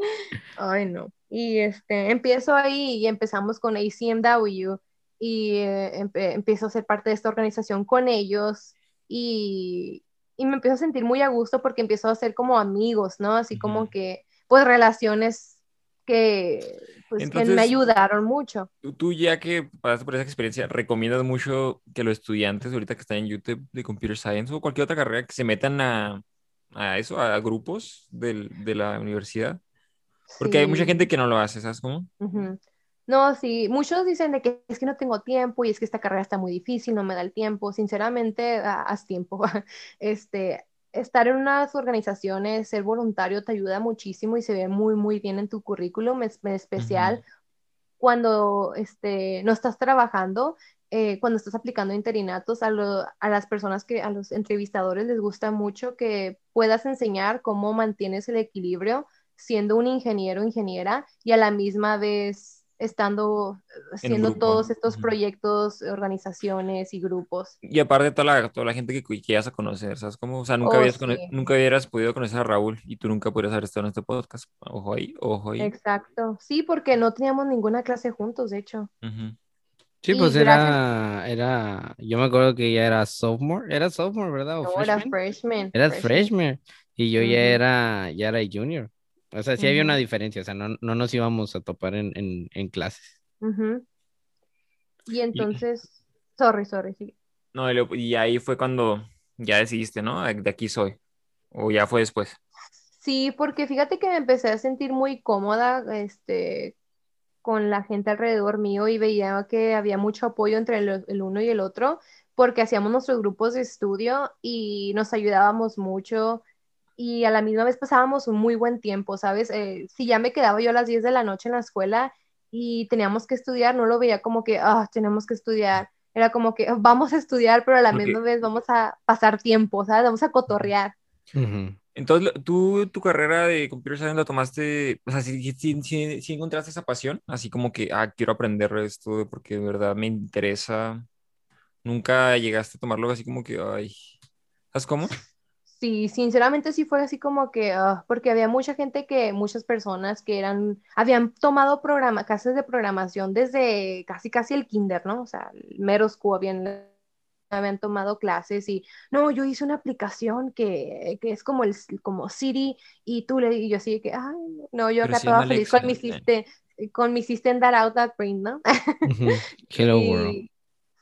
Ay, no. Y este, empiezo ahí y empezamos con ACMW y eh, empiezo a ser parte de esta organización con ellos y, y me empiezo a sentir muy a gusto porque empiezo a ser como amigos, ¿no? Así como que, pues relaciones que, pues, que me ayudaron mucho. Tú, ya que pasaste por esa experiencia, ¿recomiendas mucho que los estudiantes ahorita que están en YouTube de Computer Science o cualquier otra carrera que se metan a, a eso, a grupos del, de la universidad? Porque hay mucha gente que no lo hace, ¿sabes cómo? No, sí, muchos dicen de que es que no tengo tiempo y es que esta carrera está muy difícil, no me da el tiempo. Sinceramente, haz tiempo. Este, estar en unas organizaciones, ser voluntario te ayuda muchísimo y se ve muy, muy bien en tu currículum, es, especial cuando este, no estás trabajando, eh, cuando estás aplicando interinatos, a, a las personas que, a los entrevistadores les gusta mucho que puedas enseñar cómo mantienes el equilibrio siendo un ingeniero, ingeniera y a la misma vez estando haciendo todos estos proyectos, organizaciones y grupos. Y aparte toda la, toda la gente que, que a conocer, ¿sabes cómo? O sea, nunca, oh, habías nunca hubieras podido conocer a Raúl y tú nunca podrías haber estado en este podcast. Ojo ahí, ojo ahí. Exacto. Sí, porque no teníamos ninguna clase juntos, de hecho. Sí, pues era, era, yo me acuerdo que ya era sophomore, era sophomore, ¿verdad? no, era freshman. Era freshman. Y yo ya era, ya era junior. O sea, sí había una diferencia, o sea, no, no nos íbamos a topar en, en, en clases. Y entonces, sorry, sorry, sí. No, y ahí fue cuando ya decidiste, ¿no? De aquí soy. O ya fue después. Sí, porque fíjate que me empecé a sentir muy cómoda, este, con la gente alrededor mío y veía que había mucho apoyo entre el, el, uno y el otro, porque hacíamos nuestros grupos de estudio y nos ayudábamos mucho y a la misma vez pasábamos un muy buen tiempo, ¿sabes? Eh, si ya me quedaba yo a las 10 de la noche en la escuela y teníamos que estudiar, no lo veía como que, ah, tenemos que estudiar. Era como que vamos a estudiar, pero a la misma vez vamos a pasar tiempo, ¿sabes? Vamos a cotorrear. Entonces, ¿tú tu carrera de computer science la tomaste, o sea, si, si, encontraste esa pasión, así como que, ah, quiero aprender esto porque de verdad me interesa, nunca llegaste a tomarlo así como que, ay, ¿sabes cómo? Sí, sinceramente sí fue así como que, ah, porque había mucha gente que, muchas personas que eran, habían tomado programa, clases de programación desde casi casi el kinder, ¿no? O sea, el mero habían, habían tomado clases y, no, yo hice una aplicación que, que es como el, como Siri y tú le, y yo así que, ay, no, yo acá estaba feliz con mi, system, con mi system that out that print, ¿no? Hello world.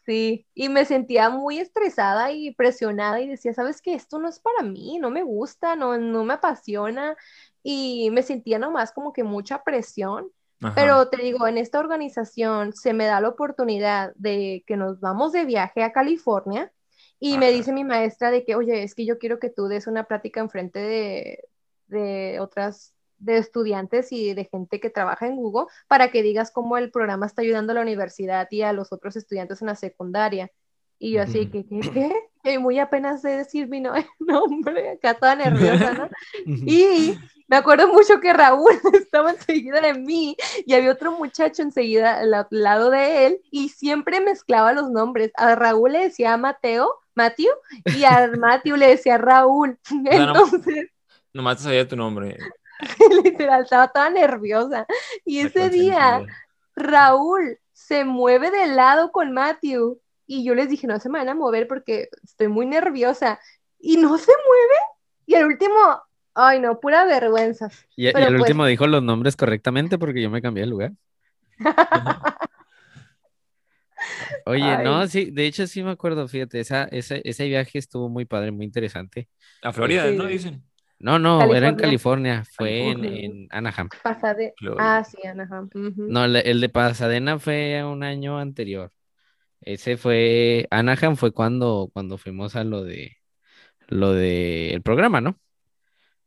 Sí, y me sentía muy estresada y presionada y decía, ¿sabes qué? Esto no es para mí, no me gusta, no, no me apasiona y me sentía nomás como que mucha presión. Pero te digo, en esta organización se me da la oportunidad de que nos vamos de viaje a California y me dice mi maestra de que, oye, es que yo quiero que tú des una plática enfrente de, de otras de estudiantes y de gente que trabaja en Google para que digas cómo el programa está ayudando a la universidad y a los otros estudiantes en la secundaria. Y yo así que, ¿qué? ¿qué? muy apenas sé decir mi nombre, acá toda nerviosa, ¿no? Y me acuerdo mucho que Raúl estaba enseguida de mí y había otro muchacho enseguida al lado de él y siempre mezclaba los nombres. A Raúl le decía Mateo, Matthew, y a Matthew le decía Raúl. Entonces... No, nomás sabía tu nombre. Literal, estaba toda nerviosa. Y ese día, Raúl se mueve de lado con Matthew. Y yo les dije, no se me van a mover porque estoy muy nerviosa. Y no se mueve. Y el último, ay no, pura vergüenza. Y, el pues último dijo los nombres correctamente porque yo me cambié de lugar. Oye, no, sí, de hecho sí me acuerdo, fíjate, esa, ese, ese viaje estuvo muy padre, muy interesante. A Florida, ¿no? Dicen. No, no, era en California, fue en, Anaheim. Ah, sí, Anaheim. No, el, de Pasadena fue un año anterior. Ese fue, Anaheim fue cuando, cuando fuimos a lo de, lo de el programa, ¿no?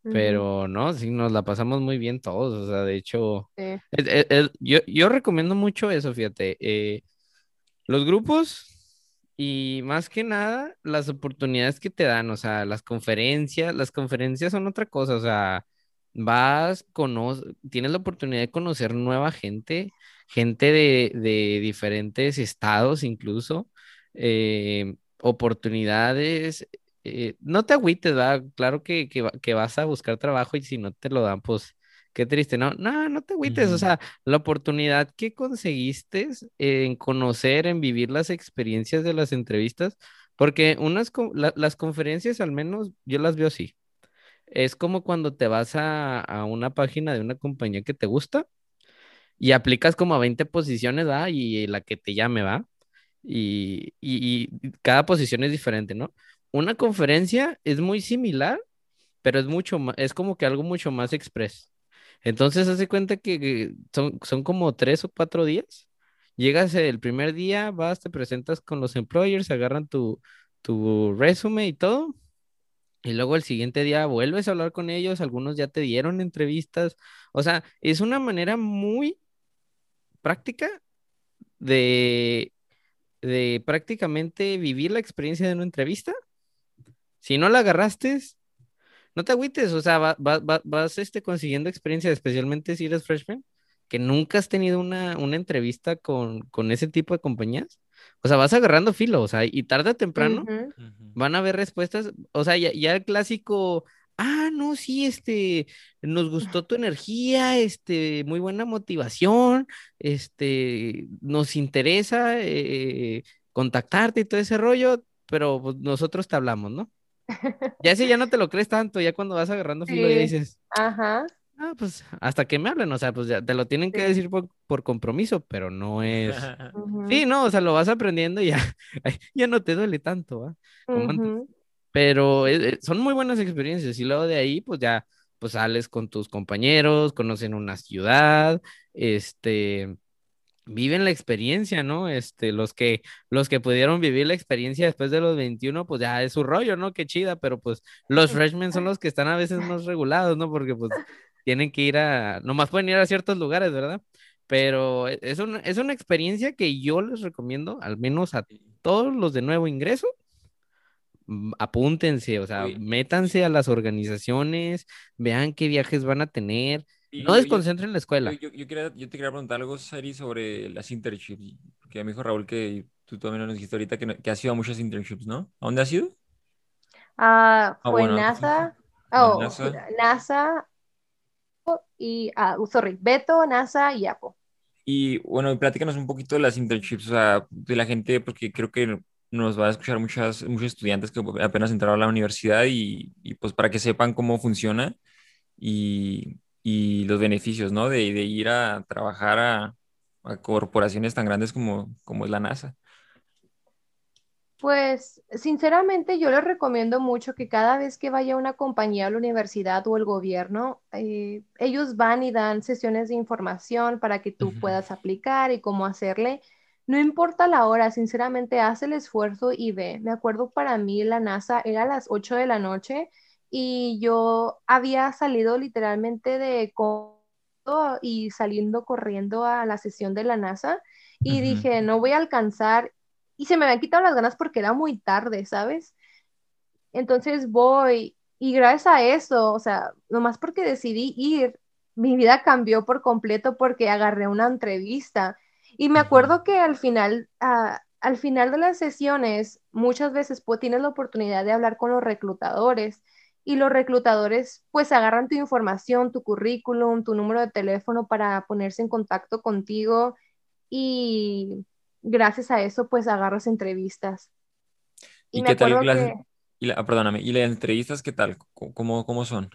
Pero no, sí, nos la pasamos muy bien todos, o sea, de hecho, yo, yo recomiendo mucho eso, fíjate, eh, los grupos y más que nada, las oportunidades que te dan, o sea, las conferencias, las conferencias son otra cosa, o sea, vas, tienes la oportunidad de conocer nueva gente, gente de, diferentes estados incluso, eh, oportunidades, eh, no te agüites, ¿verdad? Claro que, que, vas a buscar trabajo y si no te lo dan, pues qué triste, no, no, no te agüites, o sea, la oportunidad que conseguiste en conocer, en vivir las experiencias de las entrevistas, Porque unas, las conferencias al menos yo las veo así. Es como cuando te vas a, a, una página de una compañía que te gusta y aplicas como a 20 posiciones, ¿va? Y la que te llame, ¿va? Y, y, y cada posición es diferente, ¿no? Una conferencia es muy similar, pero es mucho más, es como que algo mucho más express. Entonces, hace cuenta que son, son como tres o cuatro días. Llegas el primer día, vas, te presentas con los employers, agarran tu, tu resume y todo. Y luego el siguiente día vuelves a hablar con ellos, algunos ya te dieron entrevistas. O sea, es una manera muy práctica de, de prácticamente vivir la experiencia de una entrevista. Si no la agarraste, no te agüites, o sea, vas este, consiguiendo experiencia, especialmente si eres freshman, que nunca has tenido una, una entrevista con, con, ese tipo de compañías. O sea, vas agarrando filo, o sea, y tarde o temprano van a haber respuestas, o sea, ya, ya, el clásico, ah, no, sí, este, nos gustó tu energía, este, muy buena motivación, este, nos interesa eh, contactarte y todo ese rollo, pero pues, nosotros te hablamos, ¿no? Ya si ya no te lo crees tanto, ya cuando vas agarrando filo y dices, ajá. Ah, pues hasta que me hablen, o sea, pues ya te lo tienen que decir por, compromiso, pero no es. Sí, no, o sea, lo vas aprendiendo y ya, ya no te duele tanto, ¿va? Pero eh, eh, son muy buenas experiencias y luego de ahí, pues ya, pues sales con tus compañeros, conocen una ciudad, este, viven la experiencia, ¿no? Este, los que, los que pudieron vivir la experiencia después de los 21, pues ya es su rollo, ¿no? Qué chida, pero pues los freshmen son los que están a veces más regulados, ¿no? Porque pues tienen que ir a, nomás pueden ir a ciertos lugares, ¿verdad? Pero e, es una, es una experiencia que yo les recomiendo, al menos a todos los de nuevo ingreso, mm, apúntense, o sea, métanse a las organizaciones, vean qué viajes van a tener, no desconcentren la escuela. Yo, yo, quería, yo, te quería preguntar algo, Sari, sobre las internships. Porque me dijo Raúl que tú también nos dijiste ahorita que, que has ido a muchas internships, ¿no? ¿A dónde has ido? Ah, fue NASA. Oh, NASA. y, ah, sorry, Beto, NASA y Apo. Y bueno, platícanos un poquito de las internships, o sea, de la gente, porque creo que nos va a escuchar muchas, muchos estudiantes que apenas entraron a la universidad y, y pues para que sepan cómo funciona y, y los beneficios, ¿no? De, de ir a trabajar a, corporaciones tan grandes como, como es la NASA. Pues sinceramente yo les recomiendo mucho que cada vez que vaya una compañía a la universidad o el gobierno, eh, ellos van y dan sesiones de información para que tú puedas aplicar y cómo hacerle. No importa la hora, sinceramente haz el esfuerzo y ve. Me acuerdo para mí la NASA era a las 8 de la noche y yo había salido literalmente de y saliendo corriendo a la sesión de la NASA y dije, no voy a alcanzar y se me habían quitado las ganas porque era muy tarde, ¿sabes? Entonces voy y gracias a eso, o sea, nomás porque decidí ir, mi vida cambió por completo porque agarré una entrevista. Y me acuerdo que al final, ah, al final de las sesiones, muchas veces pues, tienes la oportunidad de hablar con los reclutadores y los reclutadores pues agarran tu información, tu currículum, tu número de teléfono para ponerse en contacto contigo y gracias a eso pues agarras entrevistas. ¿Y, qué tal las, y perdóname, ¿y las entrevistas qué tal? ¿Cómo, cómo son?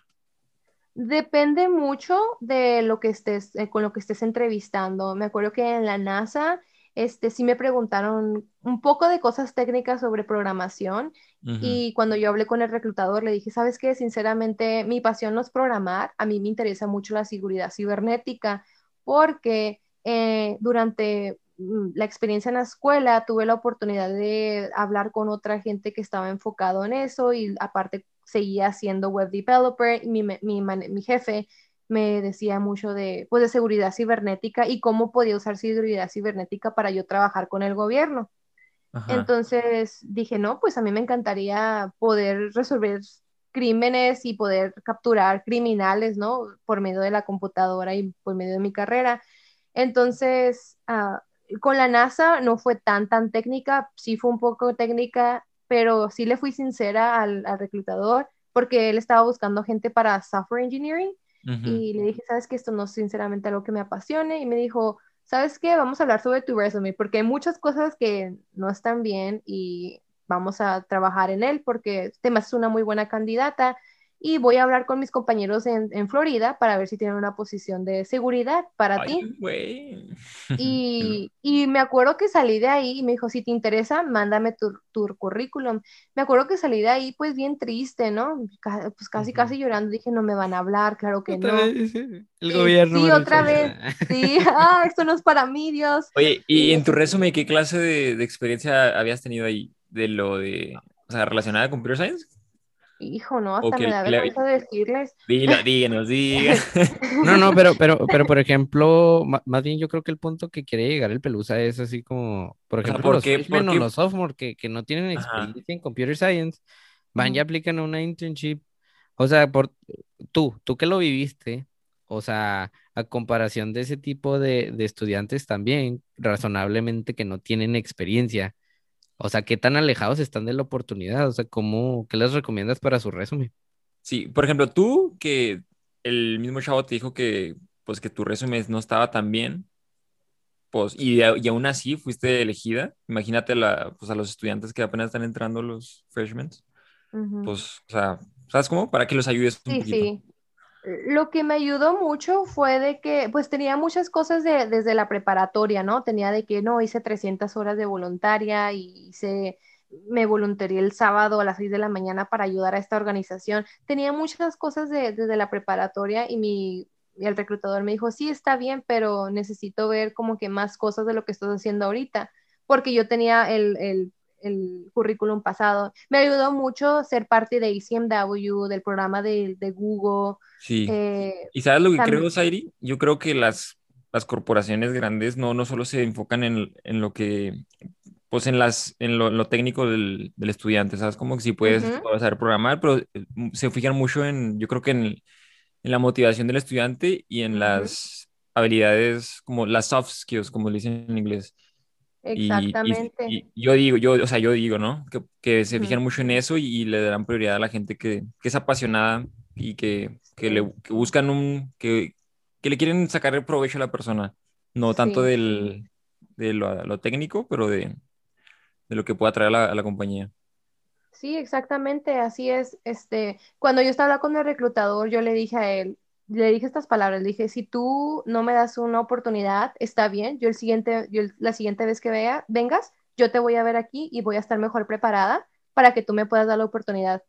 Depende mucho de lo que estés, eh, con lo que estés entrevistando. Me acuerdo que en la NASA este, sí me preguntaron un poco de cosas técnicas sobre programación y cuando yo hablé con el reclutador le dije, ¿sabes qué? Sinceramente, mi pasión no es programar, a mí me interesa mucho la seguridad cibernética porque eh, durante mm, la experiencia en la escuela tuve la oportunidad de hablar con otra gente que estaba enfocado en eso y aparte seguía siendo web developer. Mi, mi, mi jefe me decía mucho de, pues, de seguridad cibernética y cómo podía usar seguridad cibernética para yo trabajar con el gobierno. Entonces dije, no, pues a mí me encantaría poder resolver crímenes y poder capturar criminales, ¿no? Por medio de la computadora y por medio de mi carrera. Entonces, ah, con la NASA no fue tan, tan técnica, sí fue un poco técnica, pero sí le fui sincera al, al reclutador porque él estaba buscando gente para software engineering y le dije, ¿sabes que Esto no es sinceramente algo que me apasione. Y me dijo, ¿sabes qué? Vamos a hablar sobre tu resume, porque hay muchas cosas que no están bien y vamos a trabajar en él porque Temas es una muy buena candidata y voy a hablar con mis compañeros en, en Florida para ver si tienen una posición de seguridad para ti. Y, y, me acuerdo que salí de ahí y me dijo, si te interesa, mándame tu, tu, currículum. Me acuerdo que salí de ahí pues bien triste, ¿no? Pues casi, casi llorando, dije, no me van a hablar, claro que no. el gobierno. Sí, otra vez. Sí, ah, esto no es para mí, Dios. Oye, ¿y en tu resumen qué clase de, de experiencia habías tenido ahí? De lo de, o sea, relacionada con Computer Science? Hijo, no, hasta me da vergüenza decirles. Dilo, díganos, díganos. No, no, pero, pero, pero por ejemplo, más bien yo creo que el punto que quiere llegar el Pelusa es así como, por ejemplo, los freshmen o los sophomore que, que no tienen experiencia en computer science, van y aplican a una internship. O sea, por tú, tú que lo viviste, o sea, a comparación de ese tipo de, de estudiantes también, razonablemente que no tienen experiencia o sea, ¿qué tan alejados están de la oportunidad? O sea, ¿cómo, qué les recomiendas para su resumen? Sí, por ejemplo, tú que el mismo chavo te dijo que, pues, que tu resumen no estaba tan bien, pues, y, y aún así fuiste elegida. Imagínate la, pues, a los estudiantes que apenas están entrando los freshmen. Pues, o sea, ¿sabes cómo? Para que los ayudes un sí, poquito. Sí. Lo que me ayudó mucho fue de que, pues tenía muchas cosas de, desde la preparatoria, ¿no? Tenía de que, no, hice 300 horas de voluntaria y hice, me voluntarié el sábado a las 6 de la mañana para ayudar a esta organización. Tenía muchas cosas de, desde la preparatoria y mi, el reclutador me dijo, sí, está bien, pero necesito ver como que más cosas de lo que estás haciendo ahorita, porque yo tenía el, el el currículum pasado. Me ayudó mucho ser parte de ECMW, del programa de, de Google. Sí. Eh, ¿Y sabes lo que creo, Zairi? Yo creo que las, las corporaciones grandes no, no solo se enfocan en, en lo que, pues en, las, en lo, técnico del, del, estudiante, ¿sabes? Como que si puedes, saber programar, pero eh, se fijan mucho en, yo creo que en, en la motivación del estudiante y en las habilidades como las soft skills, como le dicen en inglés. Exactamente. Y, yo digo, yo, o sea, yo digo, ¿no? Que, que se fijan mucho en eso y, le darán prioridad a la gente que, que es apasionada y que, que le que buscan un, que, que, le quieren sacar el provecho a la persona. No tanto del, de lo, lo, técnico, pero de, de, lo que pueda traer a la, a la compañía. Sí, exactamente, así es. Este, cuando yo estaba con el reclutador, yo le dije a él, le dije estas palabras, le dije, si tú no me das una oportunidad, está bien, yo, el siguiente, yo la siguiente vez que vea, vengas, yo te voy a ver aquí y voy a estar mejor preparada para que tú me puedas dar la oportunidad.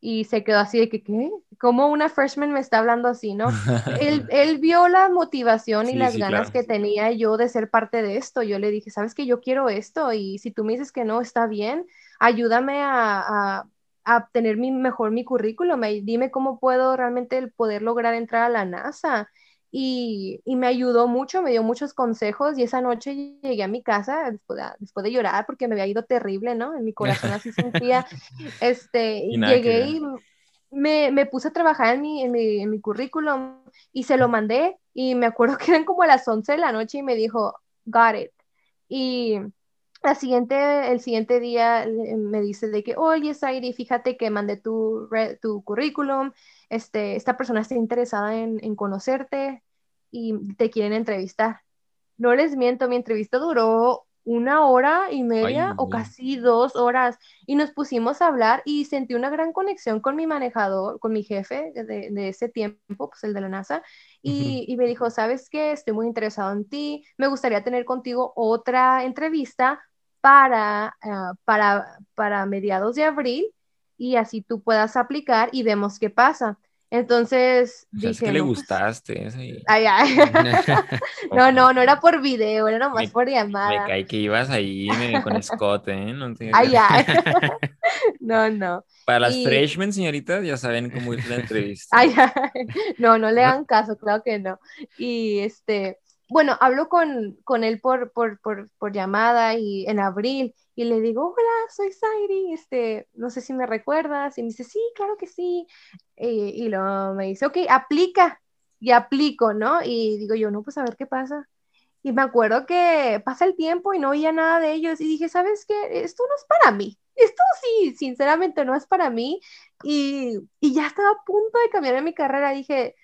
Y se quedó así de que, ¿qué? ¿Cómo una freshman me está hablando así, no? él, él, vio la motivación y las ganas que tenía yo de ser parte de esto. Yo le dije, ¿sabes que yo quiero esto? Y si tú me dices que no, está bien, ayúdame a a obtener mi, mejor mi currículum, dime cómo puedo realmente poder lograr entrar a la NASA. Y, y, me ayudó mucho, me dio muchos consejos y esa noche llegué a mi casa después de, después de llorar porque me había ido terrible, ¿no? En mi corazón así sentía, este, y llegué y me, me, puse a trabajar en mi, en, mi, en mi currículum y se lo mandé y me acuerdo que eran como a las 11 de la noche y me dijo, got it. Y la siguiente, el siguiente día me dice de que, oye, Sairi, fíjate que mandé tu, tu currículum, este, esta persona está interesada en, en, conocerte y te quieren entrevistar. No les miento, mi entrevista duró una hora y media o casi dos horas y nos pusimos a hablar y sentí una gran conexión con mi manejador, con mi jefe de, de ese tiempo, pues el de la NASA, y, y, me dijo, sabes qué, estoy muy interesado en ti, me gustaría tener contigo otra entrevista para, ah, para, para mediados de abril y así tú puedas aplicar y vemos qué pasa. Entonces dije. Es que le pues, gustaste. Ay, ay. no, no, no era por video, era nomás por llamada. Me cae que ibas ahí con Scott, ¿eh? No, ay, ay. no, no. Para las freshmen, señoritas, ya saben cómo ir la entrevista. No, no le hagan caso, claro que no. Y este, bueno, hablo con, con él por, por, por, por, llamada y en abril y le digo, hola, soy Sairi, este, no sé si me recuerdas. Y me dice, sí, claro que sí. Y, y luego me dice, ok, aplica. Y aplico, ¿no? Y digo yo, no, pues a ver qué pasa. Y me acuerdo que pasa el tiempo y no oía nada de ellos. Y dije, ¿sabes qué? Esto no es para mí. Esto sí, sinceramente no es para mí. Y, y ya estaba a punto de cambiar mi carrera. Dije,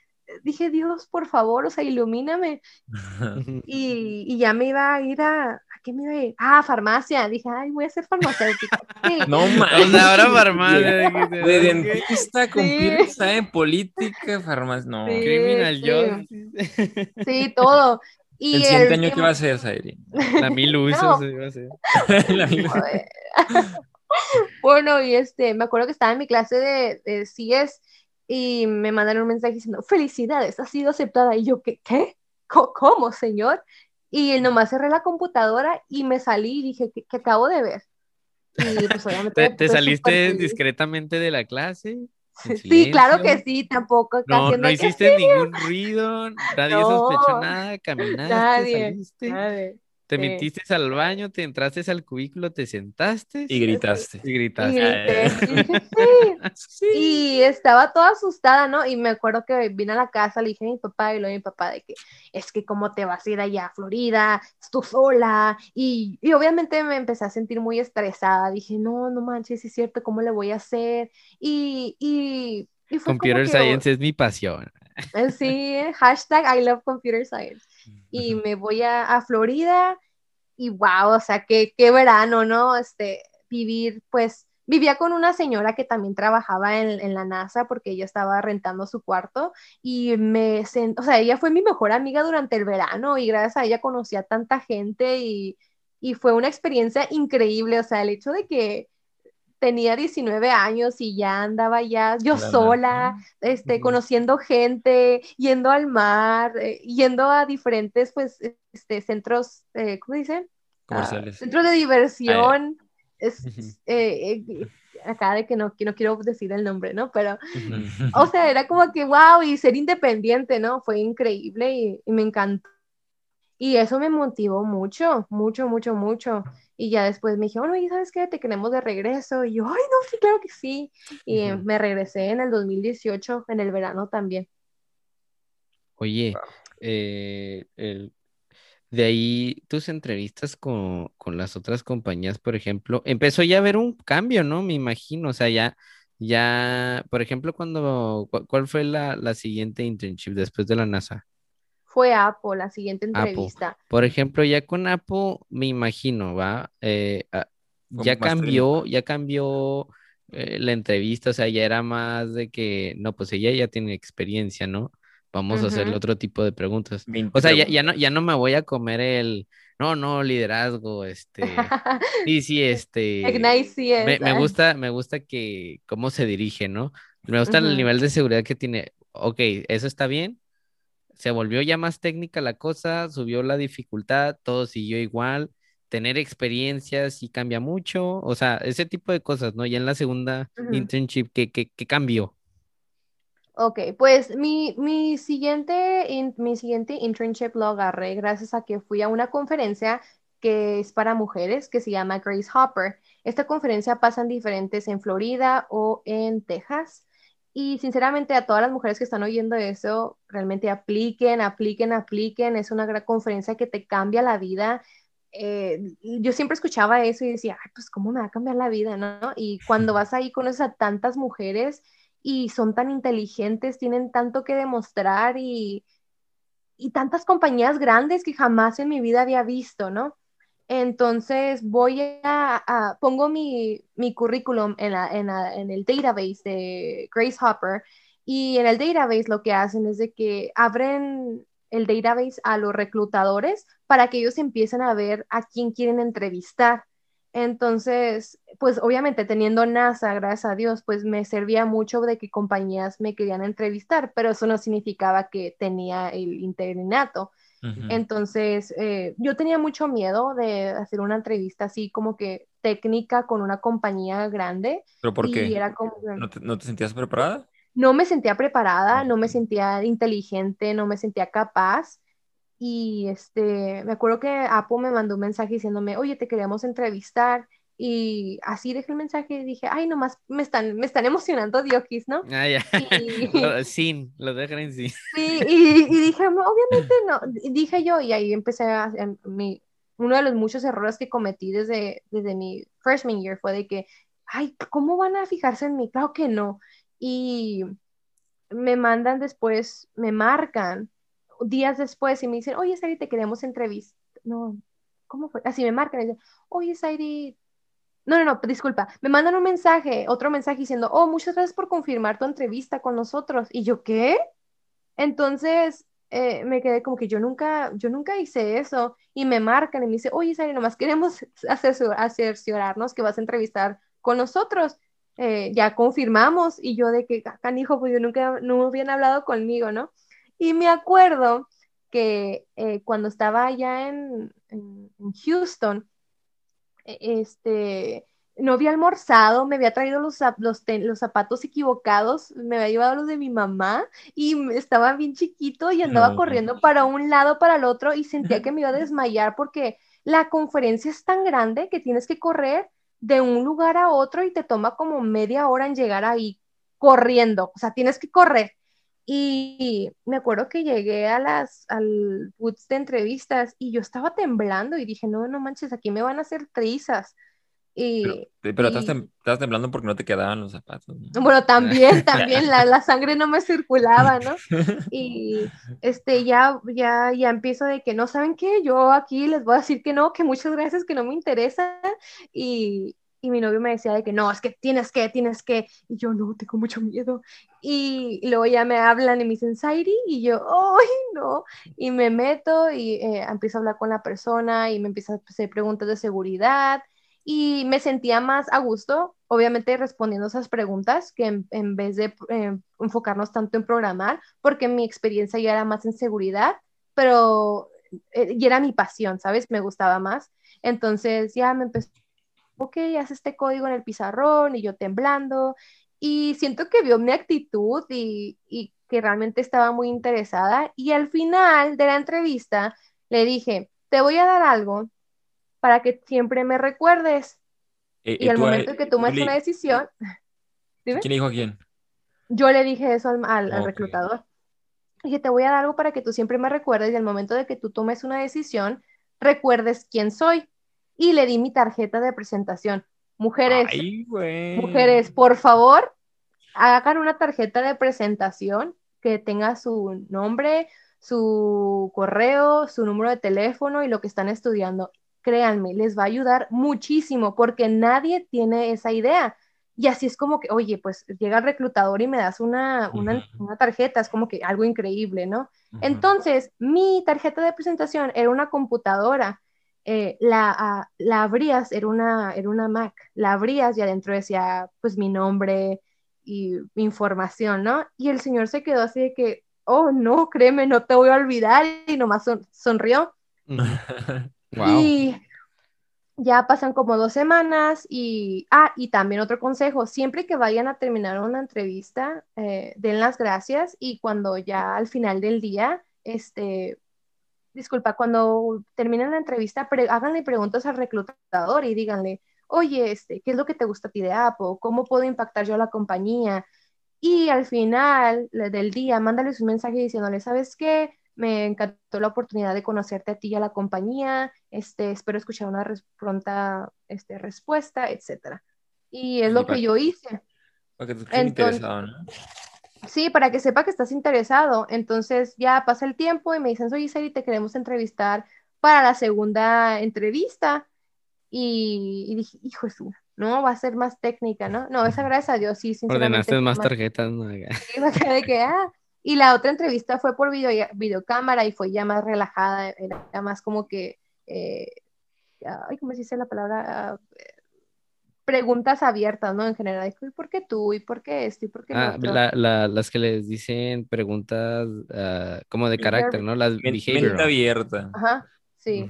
dije, Dios, por favor, o sea, ilumíname. y, y, ya me iba a ir a, qué me iba a ir? Ah, farmacia. Dije, ay, voy a ser farmacéutica. No mames. ahora farmacia. De dentista, computer science, política, farmacia. No. Criminal sí. Sí, todo. Y el siguiente año, ¿qué va a ser, Sairi? La mil usos iba a hacer. La mil bueno, y este, me acuerdo que estaba en mi clase de, de CIES y me mandaron un mensaje diciendo, felicidades, has sido aceptada. Y yo, ¿qué? ¿Qué? ¿Cómo, señor? Y nomás cerré la computadora y me salí y dije, ¿qué, acabo de ver? Y pues. ¿Te, saliste discretamente de la clase? Sí, claro que sí, tampoco. No, no hiciste ningún ruido, nadie sospechó nada, caminaste, nadie, saliste. Nadie. Te metiste al baño, te entraste al cubículo, te sentaste. Y gritaste. Y gritaste. Y, estaba toda asustada, ¿no? Y me acuerdo que vine a la casa, le dije a mi papá y luego a mi papá de que es que cómo te vas a ir allá a Florida, tú sola. Y, y obviamente me empecé a sentir muy estresada. Dije, no, no manches, es cierto, ¿cómo le voy a hacer? Y, y, y Computer Science es mi pasión. Eh, sí, hashtag I love Computer Science y me voy a, a, Florida y wow, o sea, qué, qué verano, ¿no? Este, vivir, pues, vivía con una señora que también trabajaba en, en, la NASA porque ella estaba rentando su cuarto y me, o sea, ella fue mi mejor amiga durante el verano y gracias a ella conocí a tanta gente y, y fue una experiencia increíble, o sea, el hecho de que tenía 19 años y ya andaba ya yo sola, este, conociendo gente, yendo al mar, eh, yendo a diferentes, pues, este, centros, eh, ¿cómo dicen? Comerciales. centros de diversión. Es, eh, acá de que no, que no quiero decir el nombre, ¿no? Pero, o sea, era como que, wow, y ser independiente, ¿no? Fue increíble y, y me encantó. Y eso me motivó mucho, mucho, mucho, mucho. Y ya después me dije, bueno, ¿y sabes qué? Te queremos de regreso. Y yo, ay, no, sí, claro que sí. Y me regresé en el 2018, en el verano también. Oye, eh, de ahí tus entrevistas con, las otras compañías, por ejemplo, empezó ya a haber un cambio, ¿no? Me imagino, o sea, ya, ya, por ejemplo, cuando, ¿cuál fue la, la siguiente internship después de la NASA? Fue Apple, la siguiente entrevista. Por ejemplo, ya con Apple, me imagino, ¿va? Eh, ya cambió, ya cambió eh, la entrevista, o sea, ya era más de que, no, pues ella ya tiene experiencia, ¿no? Vamos a hacerle otro tipo de preguntas. O sea, ya, no, ya no me voy a comer el, no, no, liderazgo, este, sí, sí, este, me, me, gusta, me gusta que, cómo se dirige, ¿no? Me gusta el nivel de seguridad que tiene. Ok, eso está bien, se volvió ya más técnica la cosa, subió la dificultad, todo siguió igual, tener experiencias y cambia mucho, o sea, ese tipo de cosas, ¿no? Ya en la segunda internship, ¿qué, qué, cambió? Ok, pues mi, mi, siguiente, mi siguiente internship lo agarré gracias a que fui a una conferencia que es para mujeres, que se llama Grace Hopper. Esta conferencia pasa en diferentes en Florida o en Texas. Y sinceramente a todas las mujeres que están oyendo eso, realmente apliquen, apliquen, apliquen. Es una gran conferencia que te cambia la vida. Eh, yo siempre escuchaba eso y decía, Ay, pues cómo me va a cambiar la vida, ¿no? Y cuando vas ahí conoces a tantas mujeres y son tan inteligentes, tienen tanto que demostrar y, y tantas compañías grandes que jamás en mi vida había visto, ¿no? Entonces voy a, pongo mi, mi currículum en, en, el database de Grace Hopper y en el database lo que hacen es de que abren el database a los reclutadores para que ellos empiecen a ver a quién quieren entrevistar. Entonces, pues obviamente teniendo NASA, gracias a Dios, pues me servía mucho de que compañías me querían entrevistar, pero eso no significaba que tenía el interinato. Entonces, eh, yo tenía mucho miedo de hacer una entrevista así como que técnica con una compañía grande. ¿Pero por qué? ¿No, te, sentías preparada? No me sentía preparada, no me sentía inteligente, no me sentía capaz. Y este, me acuerdo que Apple me mandó un mensaje diciéndome, oye, te queríamos entrevistar. Y así dejé el mensaje y dije, ay, nomás me están, me están emocionando Diokis, ¿no? Ah, ya. sin, lo dejan en sí. Sí, y, dije, obviamente no, dije yo, y ahí empecé a, mi, uno de los muchos errores que cometí desde, desde mi freshman year fue de que, ay, ¿cómo van a fijarse en mí? Claro que no. Y me mandan después, me marcan días después y me dicen, oye, Sari, te queremos entrevistar. No, ¿cómo fue? Así me marcan y dicen, oye, Sairi, no, no, no, disculpa, me mandan un mensaje, otro mensaje diciendo, oh, muchas gracias por confirmar tu entrevista con nosotros. Y yo, ¿qué? Entonces, eh, me quedé como que yo nunca, yo nunca hice eso. Y me marcan y me dice, oye, Sari, nomás queremos cerciorarnos que vas a entrevistar con nosotros. Eh, ya confirmamos. Y yo de que, canijo, pues yo nunca, no habían hablado conmigo, ¿no? Y me acuerdo que eh, cuando estaba allá en, en Houston, este, no había almorzado, me había traído los, los, los, zapatos equivocados, me había llevado los de mi mamá y estaba bien chiquito y andaba corriendo para un lado, para el otro y sentía que me iba a desmayar porque la conferencia es tan grande que tienes que correr de un lugar a otro y te toma como media hora en llegar ahí corriendo, o sea, tienes que correr. Y me acuerdo que llegué a las, al boots de entrevistas y yo estaba temblando y dije, no, no manches, aquí me van a hacer trizas. Y, pero, estás, temblando porque no te quedaban los zapatos. Bueno, también, también la, la, sangre no me circulaba, ¿no? Y este, ya, ya, ya empiezo de que no saben qué, yo aquí les voy a decir que no, que muchas gracias, que no me interesa. Y, y mi novio me decía de que no, es que tienes que, tienes que, y yo no, tengo mucho miedo. Y, luego ya me hablan y me dicen, Sairi, y yo, ¡ay, no! Y me meto y eh, empiezo a hablar con la persona y me empiezan a hacer preguntas de seguridad y me sentía más a gusto, obviamente respondiendo esas preguntas, que en, vez de eh, enfocarnos tanto en programar, porque mi experiencia ya era más en seguridad, pero eh, y era mi pasión, ¿sabes? Me gustaba más. Entonces ya me empezó ok, hace este código en el pizarrón y yo temblando. Y siento que vio mi actitud y, y que realmente estaba muy interesada. Y al final de la entrevista le dije, te voy a dar algo para que siempre me recuerdes. Eh, y, al momento que tomes una decisión... ¿Quién dijo a quién? Yo le dije eso al, al, reclutador. Dije, te voy a dar algo para que tú siempre me recuerdes y al momento de que tú tomes una decisión, recuerdes quién soy y le di mi tarjeta de presentación. Mujeres, mujeres, por favor, hagan una tarjeta de presentación que tenga su nombre, su correo, su número de teléfono y lo que están estudiando. Créanme, les va a ayudar muchísimo porque nadie tiene esa idea. Y así es como que, oye, pues llega el reclutador y me das una, una, tarjeta, es como que algo increíble, ¿no? Entonces, mi tarjeta de presentación era una computadora eh, la, ah, la, abrías, era una, era una Mac, la abrías y adentro decía pues mi nombre y mi información, ¿no? Y el señor se quedó así de que, oh, no, créeme, no te voy a olvidar y nomás sonrió. Y ya pasan como dos semanas y, ah, y también otro consejo, siempre que vayan a terminar una entrevista, eh, den las gracias y cuando ya al final del día, este, disculpa, cuando terminen la entrevista, háganle preguntas al reclutador y díganle, oye, este, ¿qué es lo que te gusta a ti de Apple? ¿Cómo puedo impactar yo a la compañía? Y al final del día, mándales un mensaje diciéndole, ¿sabes qué? Me encantó la oportunidad de conocerte a ti y a la compañía. Este, espero escuchar una pronta este, respuesta, etc. Y es lo que yo hice. Porque tú interesado, ¿no? Sí, para que sepa que estás interesado. Entonces ya pasa el tiempo y me dicen, oye, Sari, te queremos entrevistar para la segunda entrevista. Y, dije, hijo de su, no, va a ser más técnica, ¿no? No, esa gracias a Dios, sí, Ordenaste más, tarjetas, ¿no? de que, ah. Y la otra entrevista fue por video, videocámara y fue ya más relajada, era más como que, eh, ay, ¿cómo se dice la palabra? Preguntas abiertas, ¿no? En general, ¿y por qué tú? ¿Y por qué esto? ¿Y por qué ah, las que les dicen preguntas uh, como de carácter, ¿no? Las behavioral. Mente abierta. Ajá, sí.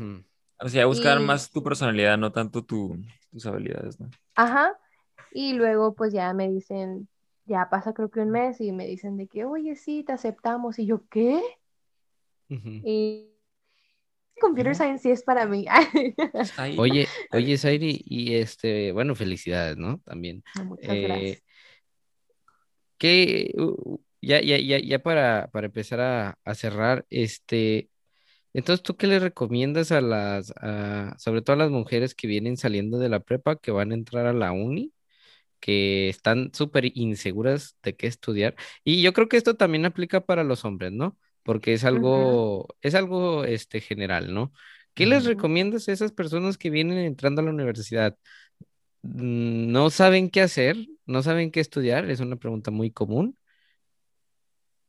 O sea, buscar más tu personalidad, no tanto tu, tus habilidades, ¿no? Ajá. Y luego, pues ya me dicen, ya pasa creo que un mes y me dicen de que, oye, sí, te aceptamos. Y yo, ¿qué? Y Computer Science sí es para mí. oye, oye, Sairi, y este, bueno, felicidades, ¿no? También. Muchas eh, gracias. Que ya, ya, ya, ya para, para empezar a, cerrar, este, entonces, ¿tú qué le recomiendas a las, sobre todo a las mujeres que vienen saliendo de la prepa, que van a entrar a la uni? que están súper inseguras de qué estudiar. Y yo creo que esto también aplica para los hombres, ¿no? Porque es algo, es algo este, general, ¿no? ¿Qué les recomiendas a esas personas que vienen entrando a la universidad? Mm, ¿No saben qué hacer? ¿No saben qué estudiar? Es una pregunta muy común.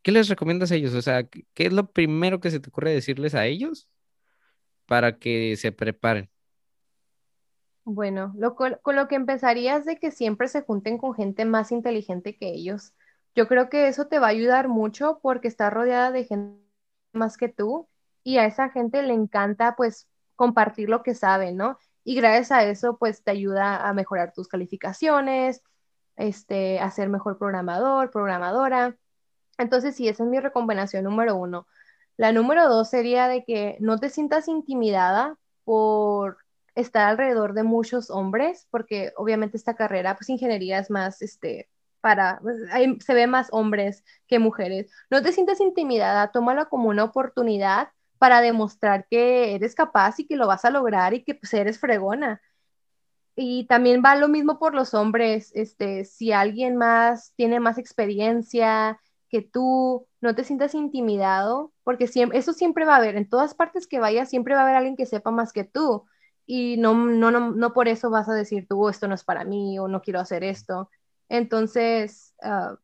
¿Qué les recomiendas a ellos? O sea, ¿qué es lo primero que se te ocurre decirles a ellos para que se preparen? Bueno, lo, con, lo que empezaría es de que siempre se junten con gente más inteligente que ellos. Yo creo que eso te va a ayudar mucho porque estás rodeada de gente más que tú y a esa gente le encanta pues compartir lo que saben, ¿no? Y gracias a eso pues te ayuda a mejorar tus calificaciones, este, a ser mejor programador, programadora. Entonces sí, esa es mi recomendación número uno. La número dos sería de que no te sientas intimidada por estar alrededor de muchos hombres, porque obviamente esta carrera, pues ingeniería es más, este, para, pues, se ve más hombres que mujeres. No te sientas intimidada, tómalo como una oportunidad para demostrar que eres capaz y que lo vas a lograr y que pues eres fregona. Y también va lo mismo por los hombres, este, si alguien más tiene más experiencia que tú, no te sientas intimidado, porque siempre, eso siempre va a haber, en todas partes que vayas, siempre va a haber alguien que sepa más que tú. Y no, no, no, no por eso vas a decir tú, oh, esto no es para mí o no quiero hacer esto. Entonces, ah,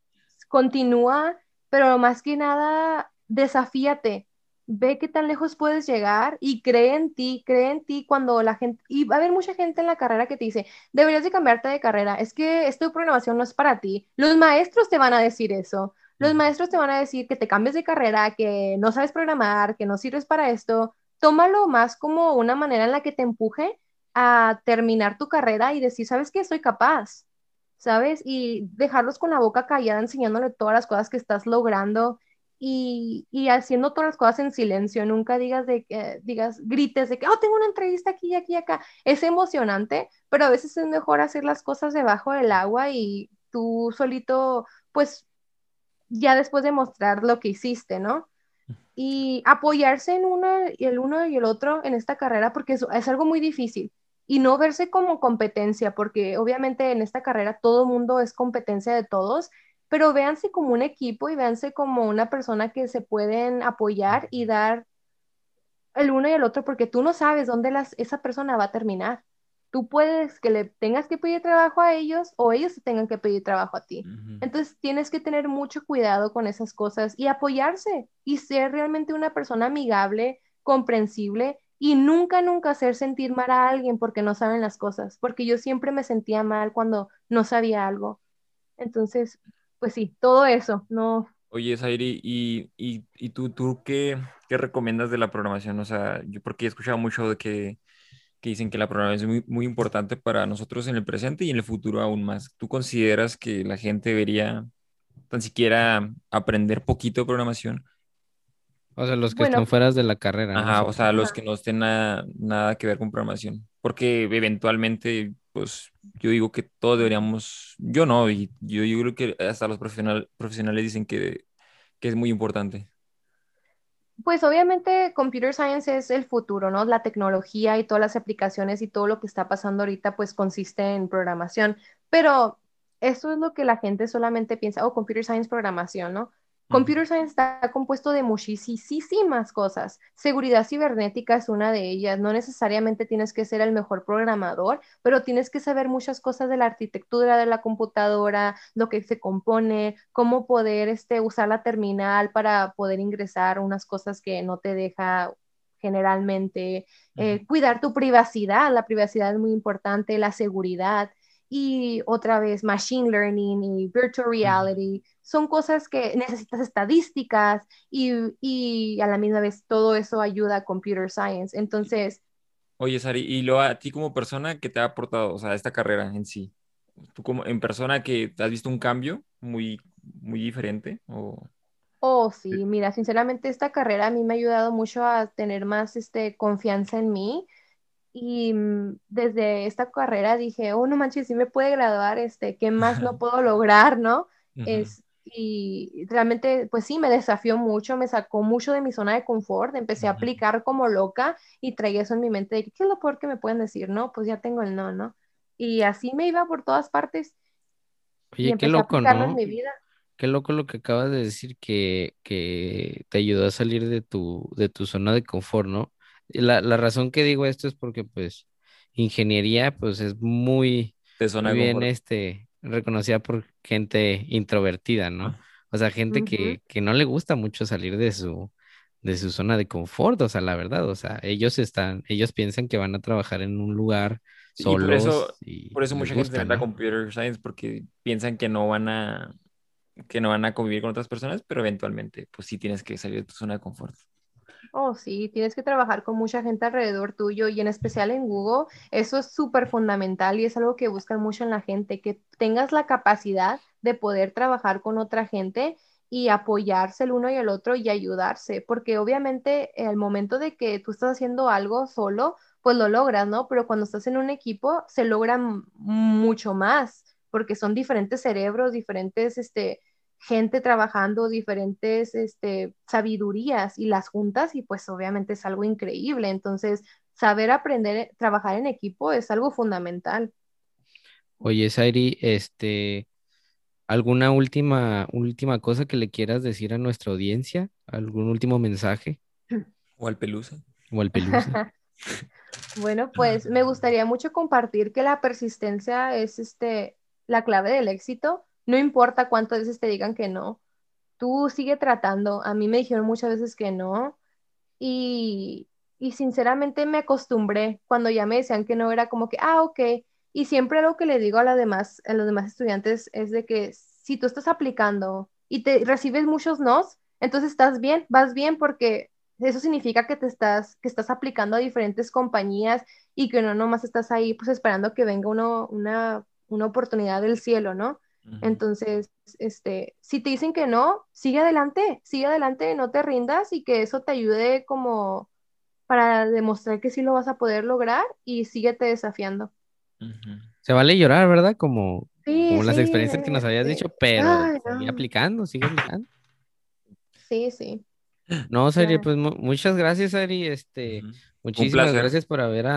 continúa, pero más que nada, desafíate ve qué tan lejos puedes llegar y cree en ti, cree en ti cuando la gente, y va a haber mucha gente en la carrera que te dice, deberías de cambiarte de carrera, es que esto de programación no es para ti. Los maestros te van a decir eso, los maestros te van a decir que te cambies de carrera, que no sabes programar, que no sirves para esto. Tómalo más como una manera en la que te empuje a terminar tu carrera y decir, ¿sabes qué? Soy capaz, ¿sabes? Y dejarlos con la boca callada enseñándole todas las cosas que estás logrando y, haciendo todas las cosas en silencio, nunca digas de que, digas, grites de que, oh, tengo una entrevista aquí, aquí, acá. Es emocionante, pero a veces es mejor hacer las cosas debajo del agua y tú solito, pues, ya después de mostrar lo que hiciste, ¿no? Y apoyarse en uno y el uno y el otro en esta carrera, porque es, es algo muy difícil. Y no verse como competencia, porque obviamente en esta carrera todo mundo es competencia de todos pero véanse como un equipo y véanse como una persona que se pueden apoyar y dar el uno y el otro, porque tú no sabes dónde las, esa persona va a terminar. Tú puedes que le tengas que pedir trabajo a ellos o ellos te tengan que pedir trabajo a ti. Entonces tienes que tener mucho cuidado con esas cosas y apoyarse y ser realmente una persona amigable, comprensible y nunca, nunca hacer sentir mal a alguien porque no saben las cosas, porque yo siempre me sentía mal cuando no sabía algo. Entonces, pues sí, todo eso, no. Oye, Zairi, ¿y, y, tú, tú qué, qué, recomiendas de la programación? O sea, yo porque he escuchado mucho de que, que dicen que la programación es muy, muy importante para nosotros en el presente y en el futuro aún más. ¿Tú consideras que la gente debería tan siquiera aprender poquito de programación? O sea, los que están fuera de la carrera. Ajá, o sea, los que no estén nada, nada que ver con programación. Porque eventualmente pues yo digo que todos deberíamos, yo no, y yo, yo creo que hasta los profesional, profesionales dicen que, que es muy importante. Pues obviamente Computer Science es el futuro, ¿no? La tecnología y todas las aplicaciones y todo lo que está pasando ahorita pues consiste en programación, pero eso es lo que la gente solamente piensa, oh, Computer Science programación, ¿no? Computer Science está compuesto de muchísimas cosas. Seguridad cibernética es una de ellas. No necesariamente tienes que ser el mejor programador, pero tienes que saber muchas cosas de la arquitectura de la computadora, lo que se compone, cómo poder este, usar la terminal para poder ingresar unas cosas que no te deja generalmente. Eh, cuidar tu privacidad, la privacidad es muy importante, la seguridad y otra vez machine learning y virtual reality. Son cosas que necesitas estadísticas y, y, a la misma vez todo eso ayuda a computer science. Entonces... Oye, Sari, ¿y lo a ti como persona que te ha aportado, o sea, esta carrera en sí? ¿Tú como en persona que has visto un cambio muy, muy diferente? O... Oh, sí, mira, sinceramente esta carrera a mí me ha ayudado mucho a tener más este, confianza en mí y mm, desde esta carrera dije, oh, no manches, sí me puede graduar, este, ¿qué más no puedo lograr, no? es, y realmente, pues sí, me desafió mucho, me sacó mucho de mi zona de confort, empecé a aplicar como loca y traía eso en mi mente de qué es lo peor que me pueden decir, no, pues ya tengo el no, ¿no? Y así me iba por todas partes. Oye, qué loco, ¿no? En mi vida. Qué loco lo que acabas de decir que, que te ayudó a salir de tu, de tu zona de confort, ¿no? La, la razón que digo esto es porque pues ingeniería pues es muy, bien este, reconocida por gente introvertida, ¿no? O sea, gente que, que, no le gusta mucho salir de su, de su zona de confort, o sea, la verdad, o sea, ellos están, ellos piensan que van a trabajar en un lugar solos. por eso, por eso mucha gente entra a computer science porque piensan que no van a que no van a convivir con otras personas, pero eventualmente, pues sí tienes que salir de tu zona de confort. Oh, sí, tienes que trabajar con mucha gente alrededor tuyo y en especial en Google, eso es súper fundamental y es algo que buscan mucho en la gente, que tengas la capacidad de poder trabajar con otra gente y apoyarse el uno y el otro y ayudarse, porque obviamente el momento de que tú estás haciendo algo solo, pues lo logras, ¿no? Pero cuando estás en un equipo se logra mucho más, porque son diferentes cerebros, diferentes, este, gente trabajando diferentes este, sabidurías y las juntas y pues obviamente es algo increíble. Entonces, saber aprender, trabajar en equipo es algo fundamental. Oye, Sairi, este, ¿alguna última, última cosa que le quieras decir a nuestra audiencia? ¿Algún último mensaje? O al pelusa. O al pelusa. bueno, pues me gustaría mucho compartir que la persistencia es este, la clave del éxito no importa cuántas veces te digan que no, tú sigue tratando. A mí me dijeron muchas veces que no y, sinceramente me acostumbré. Cuando ya me decían que no, era como que, ah, ok. Y siempre lo que le digo a, la demás, a los demás estudiantes es de que si tú estás aplicando y te recibes muchos nos, entonces estás bien, vas bien porque eso significa que te estás, que estás aplicando a diferentes compañías y que no nomás estás ahí pues esperando que venga uno, una, una oportunidad del cielo, ¿no? Entonces, este, si te dicen que no, sigue adelante, sigue adelante, no te rindas y que eso te ayude como para demostrar que sí lo vas a poder lograr y síguete desafiando. Se vale llorar, ¿verdad? Como, como las experiencias que nos habías dicho, pero sigue aplicando, sigue aplicando. Sí, sí. No, Sari, pues muchas gracias, Sari. Este, muchísimas gracias por haber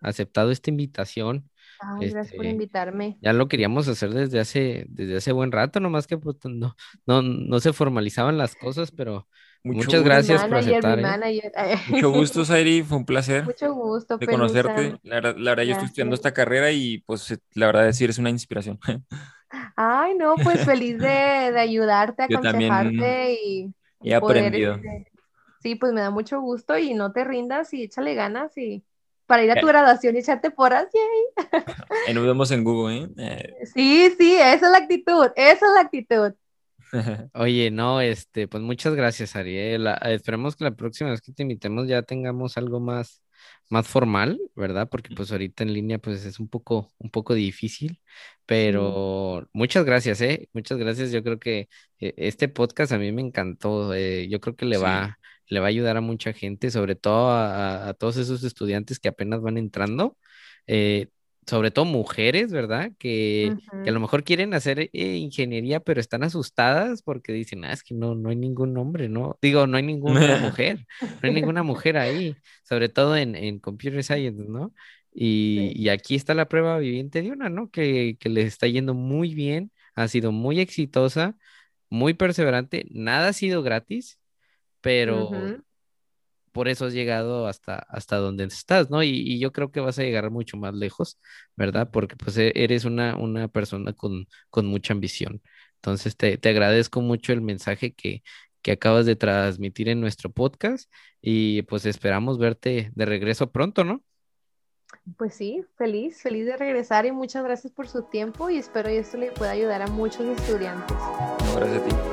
aceptado esta invitación gracias por este, invitarme. Ya lo queríamos hacer desde hace, desde hace buen rato, nomás que pues, no, no, no se formalizaban las cosas, pero muchas gracias por aceptar. ¿eh? Mucho gusto, Sairi, fue un placer. Mucho gusto. De conocerte. La, verdad, yo estoy estudiando esta carrera y pues la verdad decir es una inspiración. Ay, no, pues feliz de, de ayudarte, aconsejarte y... He aprendido. Este, sí, pues me da mucho gusto y no te rindas y échale ganas y para ir a tu eh. graduación y echarte porras, yay. Y nos vemos en Google, ¿eh? ¿eh? Sí, sí, esa es la actitud, esa es la actitud. Oye, no, este, pues muchas gracias, Ariel. Esperemos que la próxima vez que te invitemos ya tengamos algo más, más formal, ¿verdad? Porque pues ahorita en línea pues es un poco, un poco difícil, pero muchas gracias, ¿eh? Muchas gracias. Yo creo que eh, este podcast a mí me encantó. yo creo que le va, le va a ayudar a mucha gente, sobre todo a, todos esos estudiantes que apenas van entrando, eh, sobre todo mujeres, ¿verdad? Que, a lo mejor quieren hacer eh, ingeniería, pero están asustadas porque dicen, ah, es que no, no hay ningún hombre, ¿no? Digo, no hay ninguna mujer, no hay ninguna mujer ahí, sobre todo en, en Computer Science, ¿no? Y, y, aquí está la prueba viviente de una, ¿no? Que, que les está yendo muy bien, ha sido muy exitosa, muy perseverante, nada ha sido gratis, pero por eso has llegado hasta, hasta donde estás, ¿no? Y, yo creo que vas a llegar mucho más lejos, ¿verdad? Porque pues e, eres una, una persona con, con mucha ambición. Entonces te, te agradezco mucho el mensaje que, que acabas de transmitir en nuestro podcast y pues esperamos verte de regreso pronto, ¿no? Pues sí, feliz, feliz de regresar y muchas gracias por su tiempo y espero que esto le pueda ayudar a muchos estudiantes. gracias a ti.